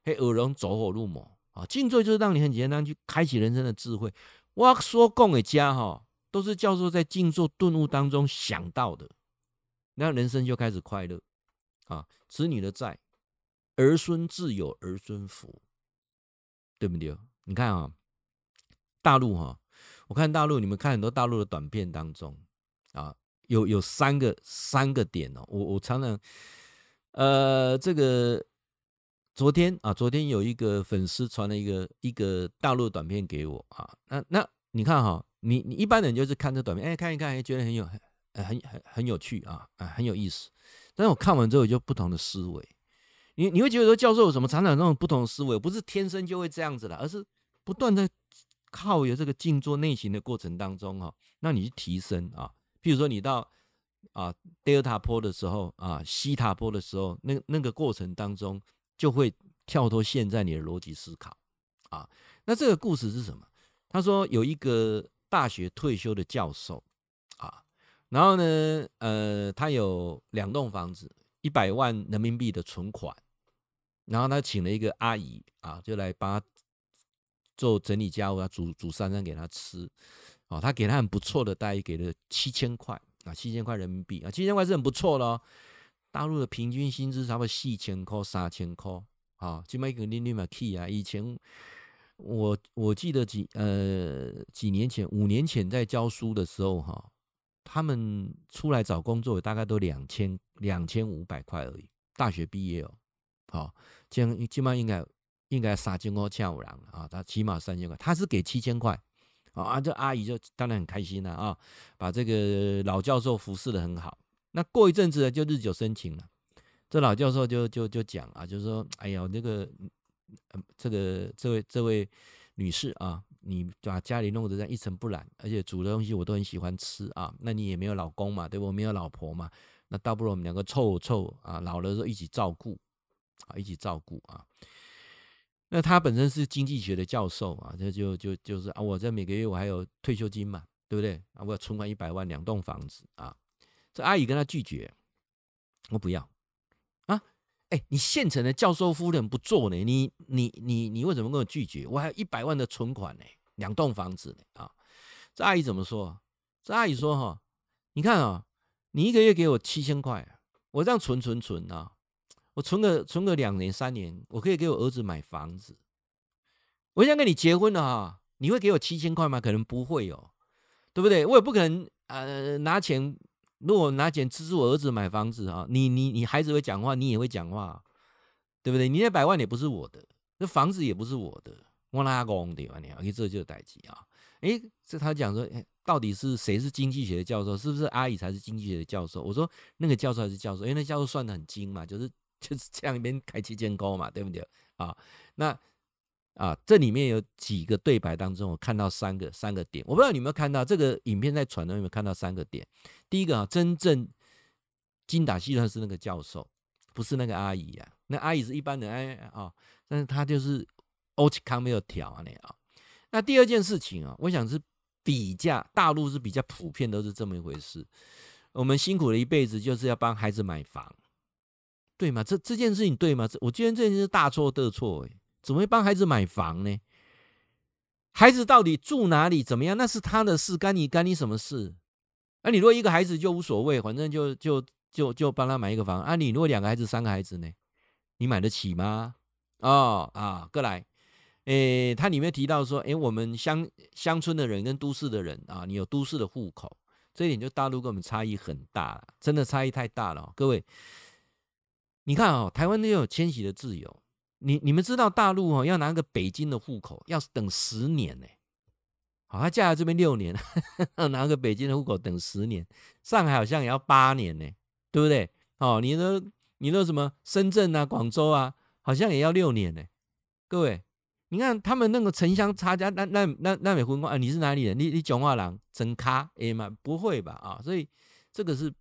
嘿耳聋走火入魔。啊，静坐就是让你很简单去开启人生的智慧。我说供给家哈，都是教授在静坐顿悟当中想到的，那人生就开始快乐啊。子女的债，儿孙自有儿孙福，对不对？你看啊，大陆哈，我看大陆，你们看很多大陆的短片当中啊，有有三个三个点哦。我我常常呃这个。昨天啊，昨天有一个粉丝传了一个一个大陆短片给我啊，那那你看哈，你你一般人就是看这短片，哎，看一看，哎，觉得很有很很很很有趣啊，啊，很有意思。但是我看完之后，就不同的思维，你你会觉得说，教授有什么常常那种不同的思维，不是天生就会这样子的，而是不断的靠有这个静坐内行的过程当中哈，让你去提升啊。譬如说你到啊德尔塔坡的时候啊，西塔坡的时候，那那个过程当中。就会跳脱现在你的逻辑思考啊。那这个故事是什么？他说有一个大学退休的教授啊，然后呢，呃，他有两栋房子，一百万人民币的存款，然后他请了一个阿姨啊，就来帮他做整理家务啊，煮煮三餐给他吃。哦，他给他很不错的待遇，给了七千块啊，七千块人民币啊，七千块是很不错的哦。大陆的平均薪资差不多四千块、三千块，啊，这么一个利率嘛 key 啊。以前我我记得几呃几年前，五年前在教书的时候，哈，他们出来找工作大概都两千两千五百块而已。大学毕业哦，好，这样起码应该应该三千块欠五郎啊，他起码三千块，他是给七千块啊，这阿姨就当然很开心了啊，把这个老教授服侍的很好。那过一阵子呢，就日久生情了。这老教授就就就讲啊，就是说，哎呀，那个，这个这位这位女士啊，你把家里弄得这样一尘不染，而且煮的东西我都很喜欢吃啊。那你也没有老公嘛，对不？没有老婆嘛，那倒不如我们两个凑凑啊，老了时候一起照顾啊，一起照顾啊。那他本身是经济学的教授啊，这就就就是啊，我这每个月我还有退休金嘛，对不对？啊，我要存款一百万，两栋房子啊。这阿姨跟他拒绝，我不要啊！哎，你现成的教授夫人不做呢？你你你你为什么跟我拒绝？我还有一百万的存款呢，两栋房子呢啊！这阿姨怎么说？这阿姨说哈，你看啊，你一个月给我七千块，我这样存存存啊，我存个存个两年三年，我可以给我儿子买房子。我想跟你结婚了哈，你会给我七千块吗？可能不会哦，对不对？我也不可能呃拿钱。如果拿钱资助我儿子买房子啊，你你你孩子会讲话，你也会讲话，对不对？你那百万也不是我的，那房子也不是我的，我哪讲对吧？你啊，这就代志啊。诶，这他讲说，到底是谁是经济学的教授？是不是阿姨才是经济学的教授？我说那个教授还是教授，因为那教授算得很精嘛，就是 就是这样一边开七千高嘛，对不对？啊，那。啊，这里面有几个对白当中，我看到三个三个点，我不知道你有没有看到这个影片在传的，有没有看到三个点？第一个啊，真正精打细算是那个教授，不是那个阿姨啊，那阿姨是一般人哎啊，但是他就是欧奇康没有调啊那啊。那第二件事情啊，我想是比较大陆是比较普遍都是这么一回事。我们辛苦了一辈子，就是要帮孩子买房，对吗？这这件事情对吗？我觉得这件事大错特错，哎，怎么会帮孩子买房呢？孩子到底住哪里怎么样？那是他的事，干你干你什么事？那、啊、你如果一个孩子就无所谓，反正就就就就帮他买一个房。啊，你如果两个孩子、三个孩子呢？你买得起吗？哦啊，过来，诶，他里面提到说，诶，我们乡乡村的人跟都市的人啊，你有都市的户口，这一点就大陆跟我们差异很大，真的差异太大了、各位，你看哦，台湾都有迁徙的自由。你你们知道大陆哦，要拿个北京的户口要等十年呢。好，他嫁来这边六年，拿个北京的户口等十年。上海好像也要八年呢，对不对？哦，你说你说什么深圳啊、广州啊，好像也要六年呢。各位，你看他们那个城乡差价，那那那那美婚光啊，你是哪里人？你你讲话郎真咖哎嘛？不会吧？啊，所以这个是。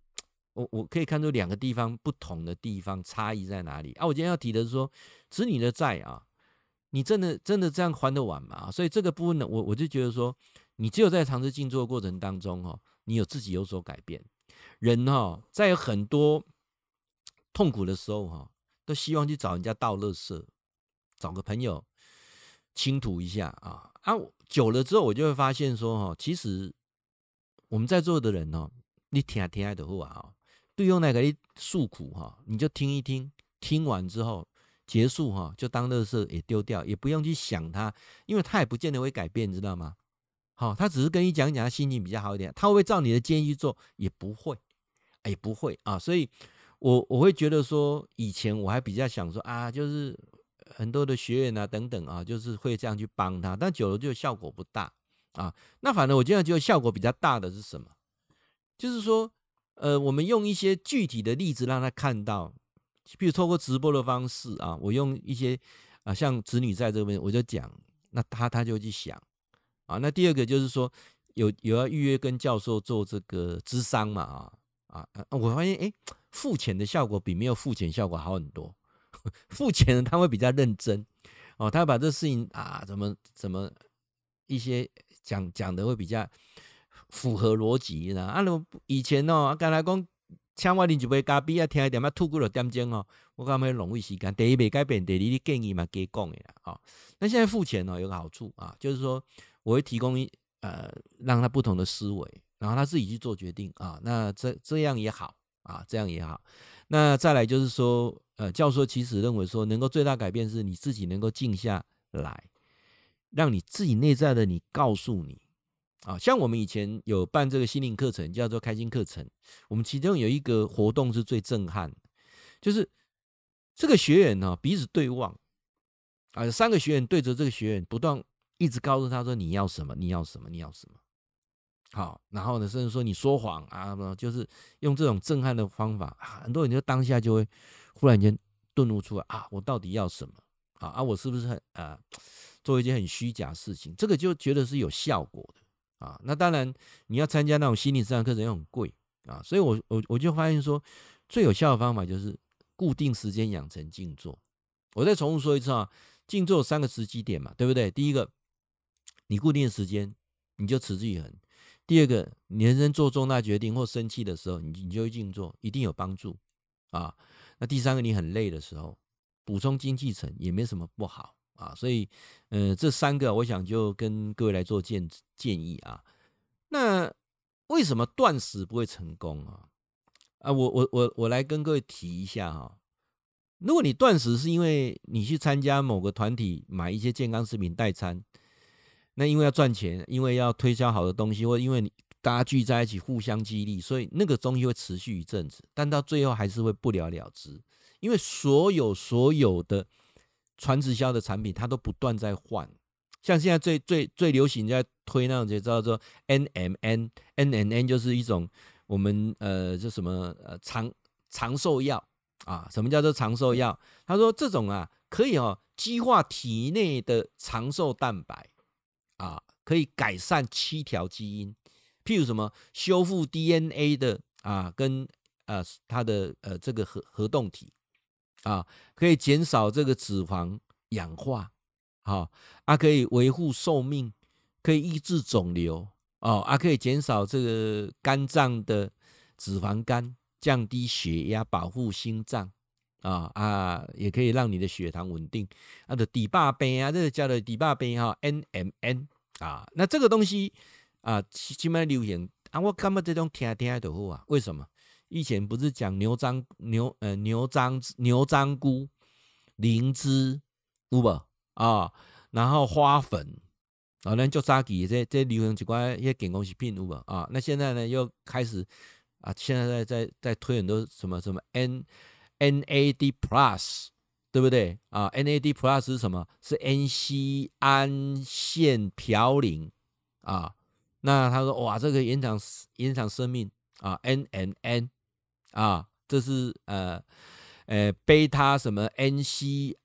我我可以看出两个地方不同的地方差异在哪里啊？我今天要提的是说，子女的债啊，你真的真的这样还得完吗？所以这个部分呢，我我就觉得说，你只有在长期静坐的过程当中哈，你有自己有所改变。人哈，在有很多痛苦的时候哈，都希望去找人家倒垃圾，找个朋友倾吐一下啊啊！久了之后，我就会发现说哈，其实我们在座的人呢，你听听爱的话啊。对用那个一诉苦哈，你就听一听，听完之后结束哈，就当垃圾也丢掉，也不用去想他，因为他也不见得会改变，知道吗？好，他只是跟你讲讲，他心情比较好一点，他会不会照你的建议去做？也不会，也不会啊。所以我我会觉得说，以前我还比较想说啊，就是很多的学员啊等等啊，就是会这样去帮他，但久了就效果不大啊。那反正我现在觉得效果比较大的是什么？就是说。呃，我们用一些具体的例子让他看到，比如透过直播的方式啊，我用一些啊，像子女在这边，我就讲，那他他就去想啊。那第二个就是说，有有要预约跟教授做这个咨商嘛啊啊，我发现哎，付钱的效果比没有付钱效果好很多。付钱的他会比较认真哦，他把这事情啊怎么怎么一些讲讲的会比较。符合逻辑啦！啊，以前哦，刚才讲请我啉一杯咖啡啊，听一点啊，吐过了点钟哦，我感觉浪费时间。第一没改变，第二你建议嘛，给讲的啦。哦，那现在付钱哦，有个好处啊，就是说我会提供一呃，让他不同的思维，然后他自己去做决定啊。那这这样也好啊，这样也好。那再来就是说，呃，教授其实认为说，能够最大改变是你自己能够静下来，让你自己内在的你告诉你。啊，像我们以前有办这个心灵课程，叫做开心课程。我们其中有一个活动是最震撼，就是这个学员呢彼此对望，啊，三个学员对着这个学员，不断一直告诉他说，你要什么，你要什么，你要什么。好，然后呢，甚至说你说谎啊，就是用这种震撼的方法，很多人就当下就会忽然间顿悟出来啊，我到底要什么？啊啊，我是不是很啊做一件很虚假事情？这个就觉得是有效果的。啊，那当然，你要参加那种心理治疗课程又很贵啊，所以我我我就发现说，最有效的方法就是固定时间养成静坐。我再重复说一次啊，静坐三个时机点嘛，对不对？第一个，你固定的时间，你就持之以恒；第二个，你人生做重大决定或生气的时候，你你就会静坐，一定有帮助啊。那第三个，你很累的时候，补充精气神也没什么不好。啊，所以，呃，这三个我想就跟各位来做建建议啊。那为什么断食不会成功啊？啊，我我我我来跟各位提一下哈、如果你断食是因为你去参加某个团体买一些健康食品代餐，那因为要赚钱，因为要推销好的东西，或因为你大家聚在一起互相激励，所以那个东西会持续一阵子，但到最后还是会不了了之，因为所有所有的。传直销的产品，它都不断在换，像现在最最最流行在推那种就叫做 NMN，NMN 就是一种我们呃就什么呃长长寿药啊，什么叫做长寿药？他说这种啊可以哦激化体内的长寿蛋白啊，可以改善七条基因，譬如什么修复 DNA 的啊，跟呃它的呃这个核核动体。啊，可以减少这个脂肪氧化，好啊，可以维护寿命，可以抑制肿瘤，哦，啊，可以减少这个肝脏的脂肪肝，降低血压，保护心脏啊啊，也可以让你的血糖稳定。啊，的底坝杯啊，这个叫做底坝杯哈，N M N 啊，那这个东西啊，起码流行啊，我感觉这种听听就好啊。为什么？以前不是讲牛樟牛呃牛樟牛樟菇、灵芝，有无啊？然后花粉。啊，咱做早期这这流行一些健康食品有无啊？那现在呢又开始啊，现在在在在推很多什么什么 N N A D Plus，对不对啊？N A D Plus 是什么？是 N C 胺腺嘌呤啊。那他说哇，这个延长延长生命啊，N N N 啊，这是呃呃贝塔什么 N C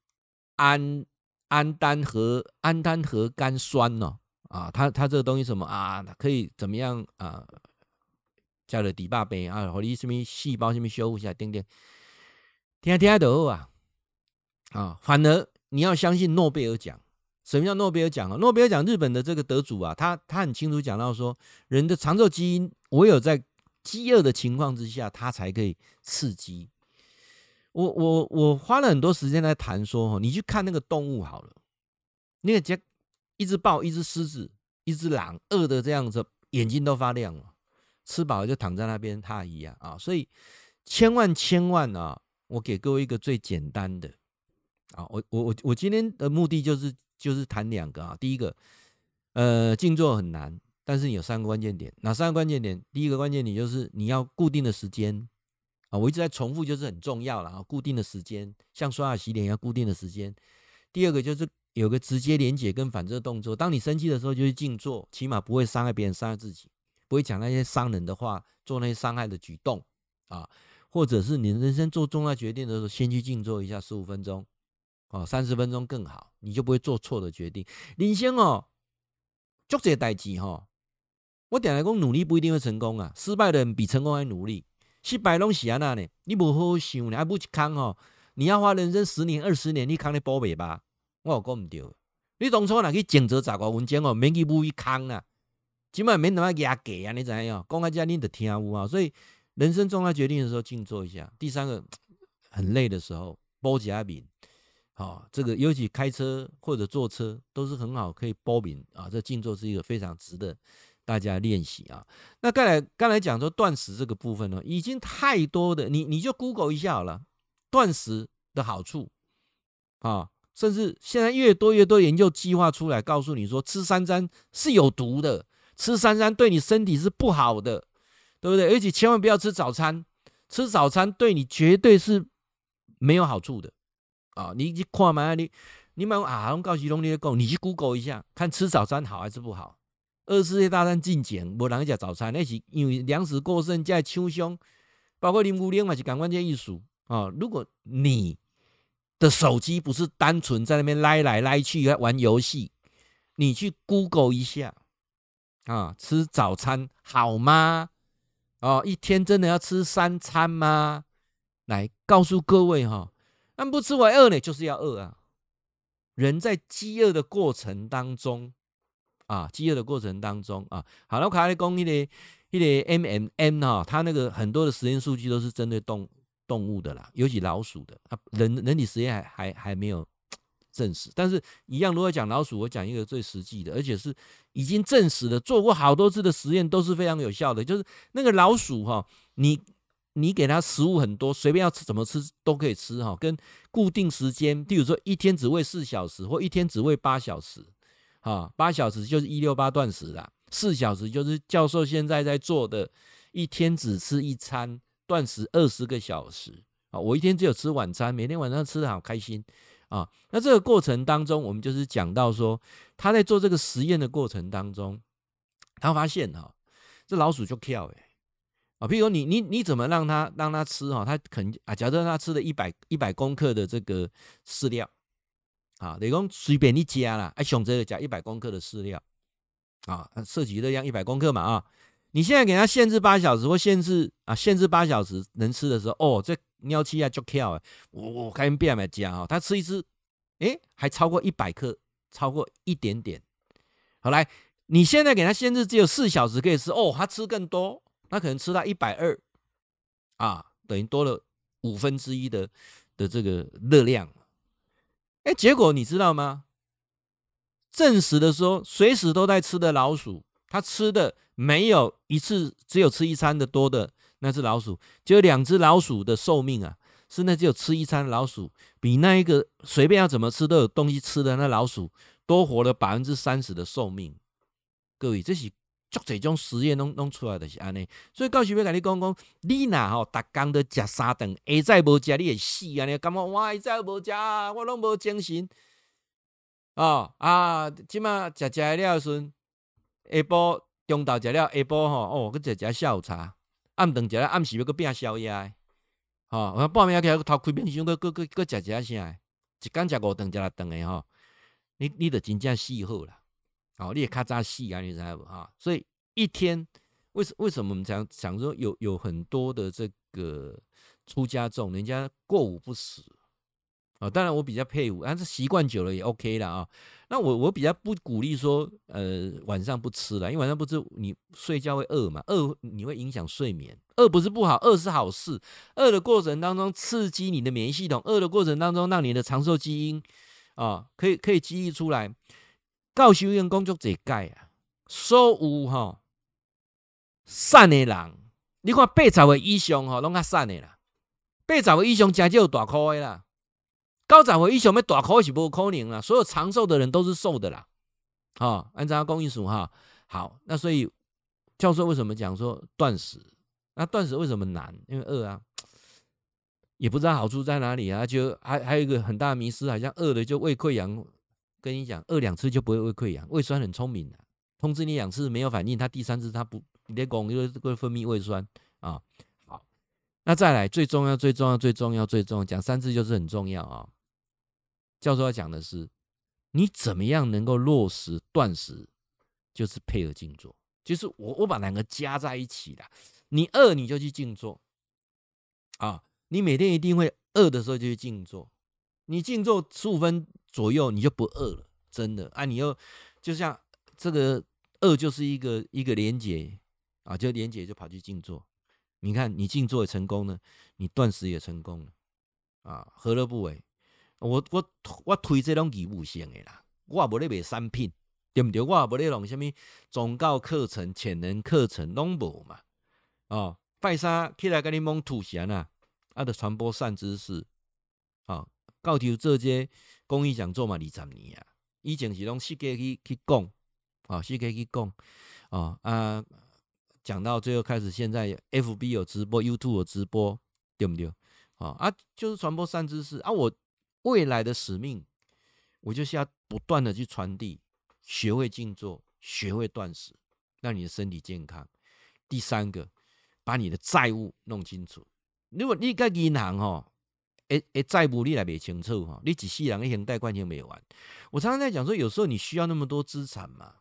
胺。氨单核氨单核苷酸呢、哦？啊，它它这个东西什么啊？可以怎么样啊？叫了底巴杯啊，或者什么细胞什么修复一下，等等，听听得好啊啊！反而你要相信诺贝尔奖。什么叫诺贝尔奖啊？诺贝尔奖日本的这个得主啊，他他很清楚讲到说，人的长寿基因唯有在饥饿的情况之下，它才可以刺激。我我我花了很多时间来谈说，你去看那个动物好了，那个只一只豹、一只狮子、一只狼，饿的这样子，眼睛都发亮了，吃饱了就躺在那边，它一样啊。所以千万千万啊，我给各位一个最简单的啊，我我我我今天的目的就是就是谈两个啊。第一个，呃，静坐很难，但是你有三个关键点，哪三个关键点？第一个关键点就是你要固定的时间。啊，我一直在重复，就是很重要了啊！固定的时间，像刷牙洗脸要固定的时间。第二个就是有个直接连结跟反射动作。当你生气的时候，就是静坐，起码不会伤害别人，伤害自己，不会讲那些伤人的话，做那些伤害的举动啊。或者是你人生做重大决定的时候，先去静坐一下十五分钟，哦，三十分钟更好，你就不会做错的决定。领先哦，做这些代志哈，我点来讲，努力不一定会成功啊，失败的人比成功还努力。失败拢是安那呢？你无好好想呢，还不去扛哦？你要花人生十年、二十年，你扛得保袂吧？我讲唔对，你当初若去静坐十外分钟哦，免去无去扛啦，起码免那么压价啊！你知影？讲到这你得听有啊。所以人生重大决定的时候，静坐一下。第三个，很累的时候，保一下眠。好，这个尤其开车或者坐车都是很好，可以保眠啊。这静坐是一个非常值得。大家练习啊，那刚才刚才讲说断食这个部分呢，已经太多的，你你就 Google 一下好了，断食的好处啊，甚至现在越多越多研究计划出来，告诉你说吃三餐是有毒的，吃三餐对你身体是不好的，对不对？而且千万不要吃早餐，吃早餐对你绝对是没有好处的啊！你去看嘛，你你买啊，告诉你，你去 Google 一下，看吃早餐好还是不好。二次世界大战进前，无人去食早餐，那是因为粮食过剩，在抢凶，包括啉牛奶嘛是感官这意思啊。如果你的手机不是单纯在那边拉来拉去玩游戏，你去 Google 一下啊，吃早餐好吗？哦，一天真的要吃三餐吗？来告诉各位哈，那不吃我饿呢，就是要饿啊。人在饥饿的过程当中。啊，饥饿的过程当中啊，好了，我卡在讲一个一个 M M M 哈，它那个很多的实验数据都是针对动动物的啦，尤其老鼠的啊，人人体实验还还还没有证实，但是一样，如果讲老鼠，我讲一个最实际的，而且是已经证实的，做过好多次的实验都是非常有效的，就是那个老鼠哈，你你给它食物很多，随便要吃怎么吃都可以吃哈，跟固定时间，比如说一天只喂四小时或一天只喂八小时。啊，八小时就是一六八断食啦，四小时就是教授现在在做的，一天只吃一餐，断食二十个小时。啊，我一天只有吃晚餐，每天晚上吃的好开心啊。那这个过程当中，我们就是讲到说，他在做这个实验的过程当中，他发现哈，这老鼠就跳诶啊，譬如你你你怎么让它让它吃哈，它肯啊，假设它吃了一百一百公克的这个饲料。啊，你讲随便你加啦，哎，选择了加一百公克的饲料，啊，摄取热量一百公克嘛，啊，你现在给他限制八小时或限制啊，限制八小时能吃的时候，哦，这尿气啊就跳，我我开始变来加啊，他吃一次，哎，还超过一百克，超过一点点，好来，你现在给他限制只有四小时可以吃，哦，他吃更多，他可能吃到一百二，啊，等于多了五分之一的的这个热量。哎，结果你知道吗？证实的时候，随时都在吃的老鼠，它吃的没有一次只有吃一餐的多的那只老鼠，就两只老鼠的寿命啊，是那只有吃一餐的老鼠，比那一个随便要怎么吃都有东西吃的那老鼠多活了百分之三十的寿命。各位，这是足侪种实验拢拢出来的是安尼，所以到时要甲你讲讲，你呐吼，逐工都食三顿，下再无食你会死啊！你感觉我，下再无食，我拢无精神。哦啊，即马食食了时，下晡中昼食了，下晡吼哦，搁食食下午茶，暗顿食了，暗时要搁拼宵夜吼。哦，半暝起来头开冰箱，搁搁搁搁食食啥？一工食五顿，食六顿的吼，你你着真正死好啦。哦，你也较早死啊，你知道不？哈，所以一天为什为什么我们讲讲说有有很多的这个出家众，人家过午不食啊？当然我比较佩服，但是习惯久了也 OK 了啊。那我我比较不鼓励说，呃，晚上不吃了，因为晚上不吃你睡觉会饿嘛，饿你会影响睡眠。饿不是不好，饿是好事。饿的过程当中刺激你的免疫系统，饿的过程当中让你的长寿基因啊，可以可以激励出来。教修院工作这改啊，所有哈瘦的人，你看八十岁以上哈，拢较瘦的啦。八十岁以上真就有大块的啦，九十岁以上要大块是无可能啦。所有长寿的人都是瘦的啦。好，按照公因数哈，好，那所以教授为什么讲说断食？那断食为什么难？因为饿啊，也不知道好处在哪里啊。就还还有一个很大的迷失，好像饿了就胃溃疡。跟你讲，饿两次就不会胃溃疡，胃酸很聪明的，通知你两次没有反应，它第三次它不，你得拱就会分泌胃酸啊。好，那再来最重要、最重要、最重要、最重要，讲三次就是很重要啊。教授要讲的是，你怎么样能够落实断食，就是配合静坐，就是我我把两个加在一起的。你饿你就去静坐啊，你每天一定会饿的时候就去静坐，你静坐十五分。左右你就不饿了，真的啊！你又就像这个饿就是一个一个连结啊，就连结就跑去静坐。你看你静坐也成功了，你断食也成功了啊，何乐不为？我我我推这种义务性的啦，我也无咧卖产品，对不对？我也无咧弄什么宗教课程、潜能课程，拢无嘛。哦，拜三起来跟你蒙吐禅啊，啊，的传播善知识啊，告条这些。公益讲座嘛，二十年啊，以前是拢细个去去讲，啊，细个去讲，啊啊，讲到最后开始，现在 FB 有直播，YouTube 有直播，对不对？啊啊，就是传播善知识啊。我未来的使命，我就是要不断的去传递，学会静坐，学会断食，让你的身体健康。第三个，把你的债务弄清楚。如果你个银行哦。诶诶，债务你来没清楚哈？你一世人一还贷款还没完。我常常在讲说，有时候你需要那么多资产吗？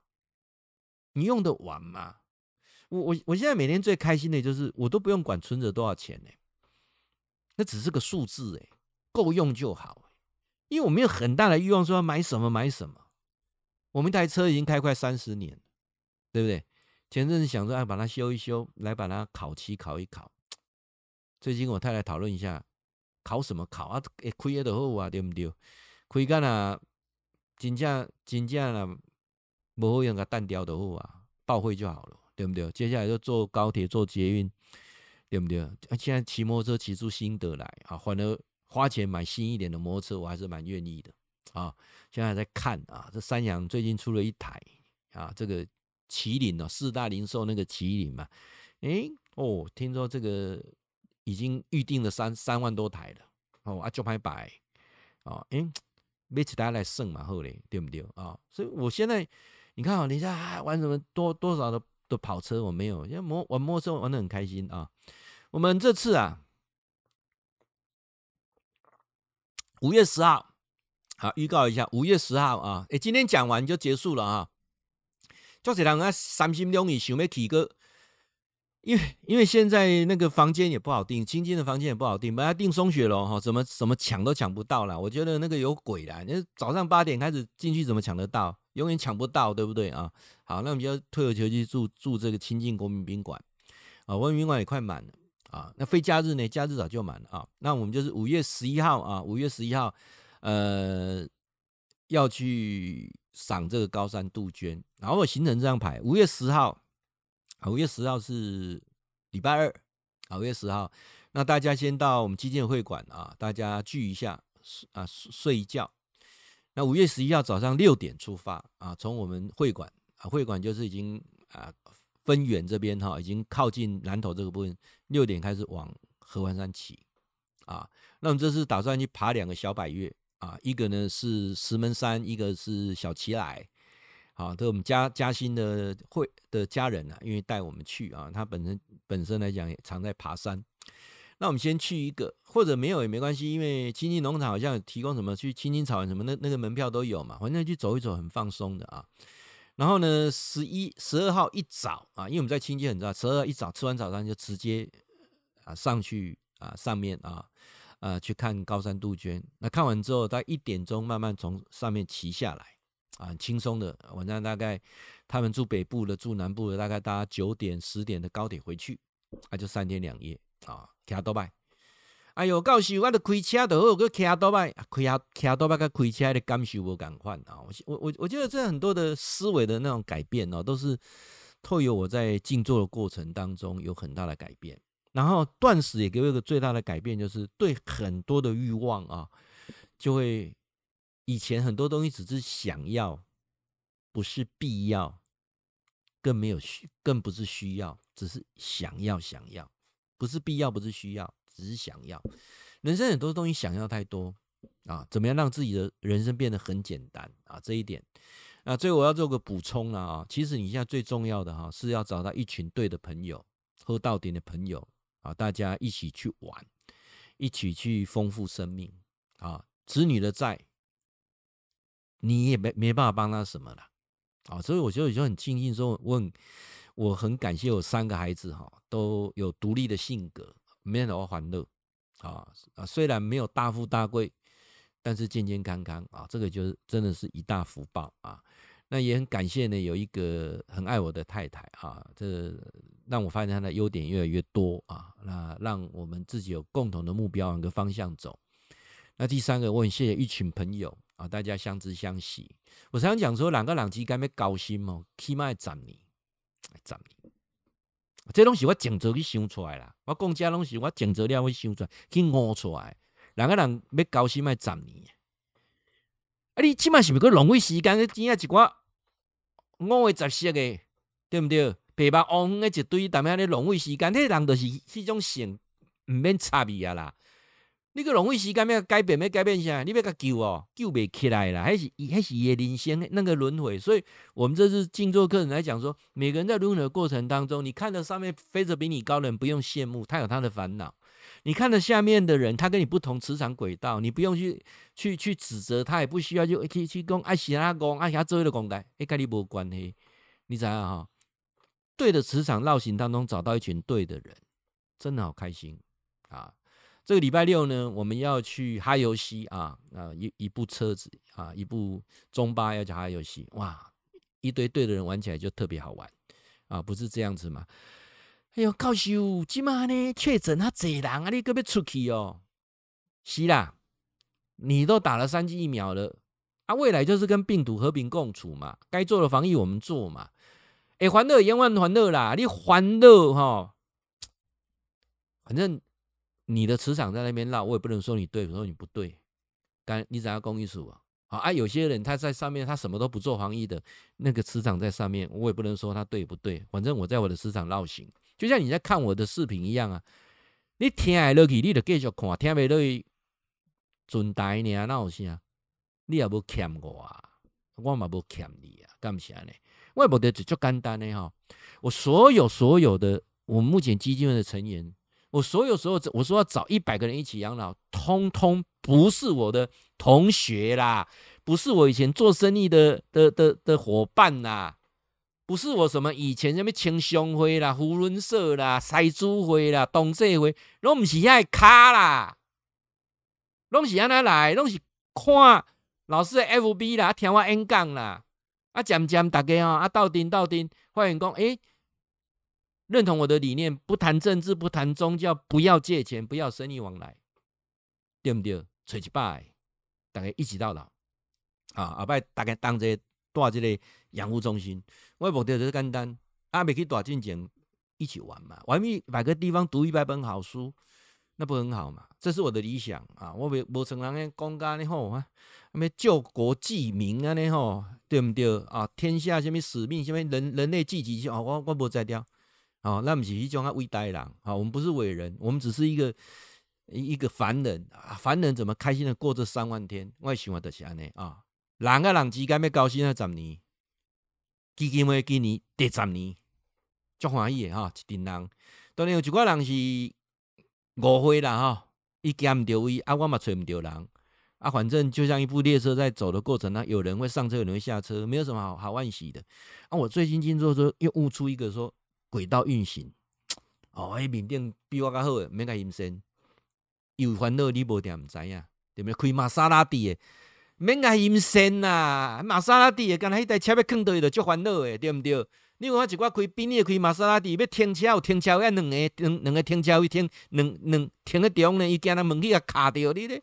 你用得完吗？我我我现在每天最开心的就是，我都不用管存着多少钱呢，那只是个数字诶，够用就好。因为我没有很大的欲望说要买什么买什么。我们一台车已经开快三十年，对不对？前阵子想说，哎，把它修一修，来把它烤漆烤一烤。最近我太太讨论一下。考什么考啊？会开的就好啊，对不对？开干啊，真正真正啊，无好用个单调的好啊，报废就好了，对不对？接下来就坐高铁、坐捷运，对不对？现在骑摩托车骑出心得来啊，反而花钱买新一点的摩托车，我还是蛮愿意的啊。现在还在看啊，这三阳最近出了一台啊，这个麒麟哦，四大零售那个麒麟嘛，诶哦，听说这个。已经预定了三三万多台了哦，啊，就拍摆哦，诶，买起来来胜嘛，好嘞，对不对啊？所以我现在你看啊，你在、啊、玩什么多多少的的跑车，我没有，因为摩玩摩托车玩得很开心啊。我们这次啊，五月十号，好预告一下，五月十号啊，诶，今天讲完就结束了啊。就是人啊，三心两意想要去个。因为因为现在那个房间也不好订，清静的房间也不好订，本来订松雪楼哈，怎么怎么抢都抢不到了。我觉得那个有鬼啦，你早上八点开始进去，怎么抢得到？永远抢不到，对不对啊？好，那我们就退而求其住住这个清静国民宾馆啊，国民宾馆也快满了啊。那非假日呢？假日早就满了啊。那我们就是五月十一号啊，五月十一号，呃，要去赏这个高山杜鹃。然后我行程这样排：五月十号，五月十号是礼拜二啊，五月十号，那大家先到我们基建会馆啊，大家聚一下啊，睡一觉。那五月十一号早上六点出发啊，从我们会馆啊，会馆就是已经啊分园这边哈，已经靠近南投这个部分，六点开始往合欢山起啊。那我们这次打算去爬两个小百岳啊，一个呢是石门山，一个是小奇莱。啊，都我们嘉嘉兴的会的家人啊，因为带我们去啊，他本身本身来讲也常在爬山。那我们先去一个，或者没有也没关系，因为青青农场好像提供什么去青青草原什么那那个门票都有嘛，反正去走一走很放松的啊。然后呢，十一十二号一早啊，因为我们在青青很早，十二号一早吃完早餐就直接啊上去啊上面啊啊去看高山杜鹃。那看完之后，大概一点钟慢慢从上面骑下来啊，很轻松的。晚上大概他们住北部的，住南部的，大概搭九点十点的高铁回去，啊、就三天两夜啊。骑多摆，哎呦，教授，我着开车都好，搁骑多摆，开下骑多摆，跟开车的感受无共款啊！我我我觉得这很多的思维的那种改变哦，都是透由我在静坐的过程当中有很大的改变。然后断食也给我一个最大的改变，就是对很多的欲望啊，就会以前很多东西只是想要，不是必要，更没有需，更不是需要，只是想要想要。不是必要，不是需要，只是想要。人生很多东西想要太多啊，怎么样让自己的人生变得很简单啊？这一点啊，最后我要做个补充了啊。其实你现在最重要的哈，是要找到一群对的朋友，喝到点的朋友啊，大家一起去玩，一起去丰富生命啊。子女的债，你也没没办法帮他什么了啊。所以我觉得我就很庆幸说，我很。我很感谢我三个孩子哈，都有独立的性格，没有我欢乐啊啊！虽然没有大富大贵，但是健健康康啊，这个就是真的是一大福报啊。那也很感谢呢，有一个很爱我的太太啊，这让我发现她的优点越来越多啊。那让我们自己有共同的目标，一个方向走。那第三个，我很谢谢一群朋友啊，大家相知相惜。我常常讲说，两个人之间要交心哦，起码十年。十年，这拢是我静坐去想出来啦。我讲这拢是我静坐了去想出来，去悟出来。两个人要交心，要十年。啊，你起码是不是浪费时间？去剪啊一寡五个十色个，对不对？白目黄的一堆，但咩咧浪费时间？这人就是迄种性，唔免插伊啊啦。你个浪费时间要改变，要改变啥？你要个救哦，救不起来啦。还是还是也领先那个轮回。所以，我们这次静坐课程来讲说，每个人在轮回的过程当中，你看着上面飞着比你高的人，不用羡慕，他有他的烦恼；你看着下面的人，他跟你不同磁场轨道，你不用去去去指责他，也不需要就去去讲爱谁啊讲爱谁做的讲台，哎，跟你无关系。你知道哈？对的磁场绕行当中找到一群对的人，真的好开心啊！这个礼拜六呢，我们要去哈游西啊啊一一部车子啊，一部中巴要去哈游西，哇，一堆队的人玩起来就特别好玩啊，不是这样子吗？哎呦，教授，今嘛呢确诊啊，这人啊，你可别出去哦。是啦，你都打了三剂疫苗了啊，未来就是跟病毒和平共处嘛，该做的防疫我们做嘛。哎，欢乐延万欢乐啦，你欢乐哈，反正。你的磁场在那边绕，我也不能说你对，我说你不对。干你只要公益数啊？啊，有些人他在上面，他什么都不做防疫的，那个磁场在上面，我也不能说他对不对。反正我在我的磁场绕行，就像你在看我的视频一样啊。你听得落去，你就继续看；听不落去，存台呢，那有啥？你也无欠我啊，我嘛无欠你啊，干啥呢？我目的就就简单的哈。我所有所有的，我目前基金会的成员。我所有时候，我说要找一百个人一起养老，通通不是我的同学啦，不是我以前做生意的的的的伙伴啦，不是我什么以前什么青商会啦、胡伦社啦、赛猪会啦、董事会，拢不是遐卡啦，拢是安那来，拢是看老师的 FB 啦，听我演讲啦，啊，渐渐大家哦，啊，斗阵斗阵，发现讲，诶。认同我的理念，不谈政治，不谈宗教，不要借钱，不要生意往来，对不对？找一摆，大家一起到老啊！后摆大家当这带这个养护中心，我的目的就是简单，阿未去大进前一起玩嘛，玩咪买个地方读一百本好书，那不很好嘛？这是我的理想啊！我未无像人家讲甲呢吼啊，咩救国济民啊呢吼，对不对啊？天下什么使命，什么人人类济己，哦，我我无在掉。哦，那不是一种啊伟大的人，好，我们不是伟人，我们只是一个一个凡人啊。凡人怎么开心的过这三万天？我喜欢的是安尼啊，人跟人之间要高兴啊，十年，基金会今年第十年，足欢喜的哈，一群人。当然有一挂人是误会啦哈，伊拣唔到位啊，我嘛揣唔到人啊，反正就像一部列车在走的过程呢，有人会上车，有人会下车，没有什么好好惋惜的。啊，我最近经做说又悟出一个说。轨道运行，哦，迄面顶比我较好诶，免甲阴森，有烦恼你无定毋知影，对不对？开玛莎拉蒂诶，免甲阴森啦，玛莎拉蒂诶，干那迄台车要囥倒去着足烦恼诶，对毋对？你看我一寡开宾利开玛莎拉蒂，要停车有停车位，两个两两个停车位停，两两停喺中呢，伊惊人门去甲卡着你咧，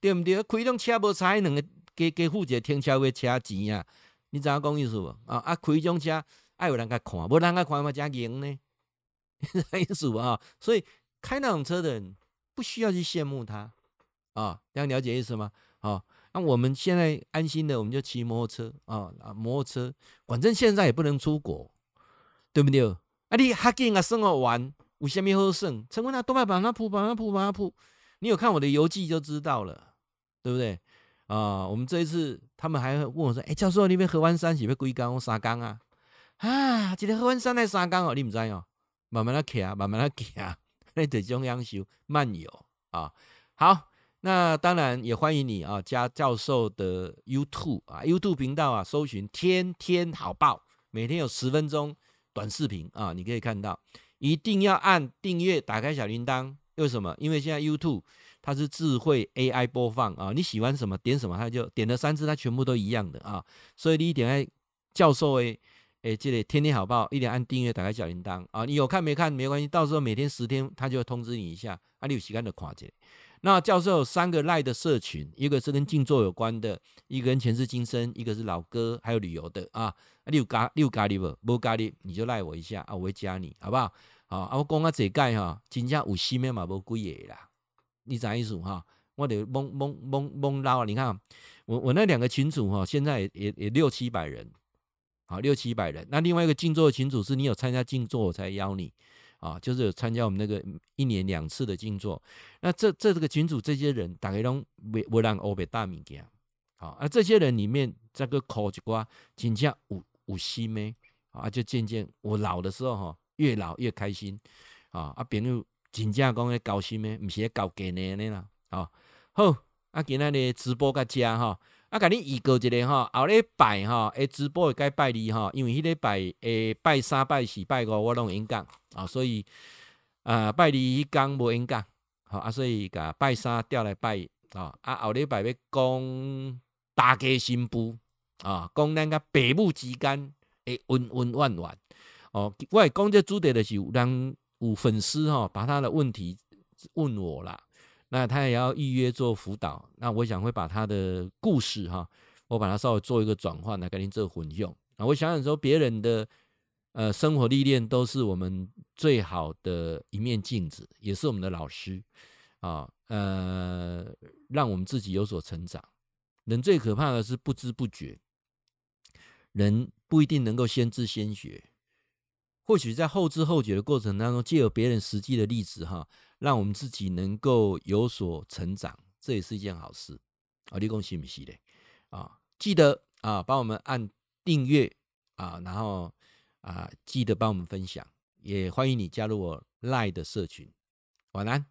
对毋对？开种车无差，两个加加付一个停车位车钱啊，你知影讲意思无？啊啊，开种车。爱有人家看，无人家看嘛，加赢呢？意思啊，所以开那种车的人不需要去羡慕他啊，这样了解意思吗？啊，那我们现在安心的，我们就骑摩托车啊，啊，摩托车，反正现在也不能出国，对不对？啊，你哈紧啊，生活玩，有虾米好耍？陈文啊，多买板那铺，把那铺，把那铺，你有看我的游记就知道了，对不对？啊，我们这一次他们还问我说，哎、教授，你们合欢山是要几工？三工啊？啊，一个合欢山来三工哦，你唔知哦，慢慢的骑，慢慢的行，那得中央修慢游啊。好，那当然也欢迎你啊，加教授的 YouTube 啊，YouTube 频道啊，搜寻天天好报，每天有十分钟短视频啊，你可以看到，一定要按订阅，打开小铃铛。为什么？因为现在 YouTube 它是智慧 AI 播放啊，你喜欢什么点什么，它就点了三次，它全部都一样的啊，所以你一点开教授诶。哎，这里天天好报，一定按订阅，打开小铃铛啊！你有看没看没关系，到时候每天十天，他就会通知你一下。啊，你有时间就看一下。那教授有三个赖的社群，一个是跟静坐有关的，一个跟前世今生，一个是老歌，还有旅游的啊。你有加，你有加你不？无加你，你就赖我一下啊，我会加你，好不好？好啊，我讲啊，这盖哈，真正有心的嘛，无几个啦。你啥意思哈？我得懵懵懵懵捞啊。你看我我那两个群主哈，现在也也，也六七百人。好，六七百人。那另外一个静坐的群组是你有参加静坐，我才邀你啊，就是有参加我们那个一年两次的静坐。那这这这个群组这些人，大概都没没让欧北大物件。好，那这些人里面这个考一瓜，真正有有心咩？啊，就渐渐我老的时候哈，越老越开心啊。啊，朋友真正讲的高兴咩？不是高给呢呢啦。啊，好，啊，今天的直播个家哈。啊甲你预告一个哈，后礼拜哈，诶，直播会该拜二哈，因为迄礼拜诶拜三、拜四、拜五我拢演讲啊，所以啊拜二迄讲无演讲，好啊，所以甲拜三调来拜啊，啊后礼拜要讲大家新妇啊，讲咱甲爸母之间诶恩恩怨怨哦，我讲这主题的是有人有粉丝哈，把他的问题问我啦。那他也要预约做辅导，那我想会把他的故事哈，我把它稍微做一个转换来跟您做混用啊。我想想说，别人的呃生活历练都是我们最好的一面镜子，也是我们的老师啊，呃，让我们自己有所成长。人最可怕的是不知不觉，人不一定能够先知先觉，或许在后知后觉的过程当中，借由别人实际的例子哈。让我们自己能够有所成长，这也是一件好事啊！你讲是不是的啊？记得啊，帮我们按订阅啊，然后啊，记得帮我们分享，也欢迎你加入我赖的社群。晚安。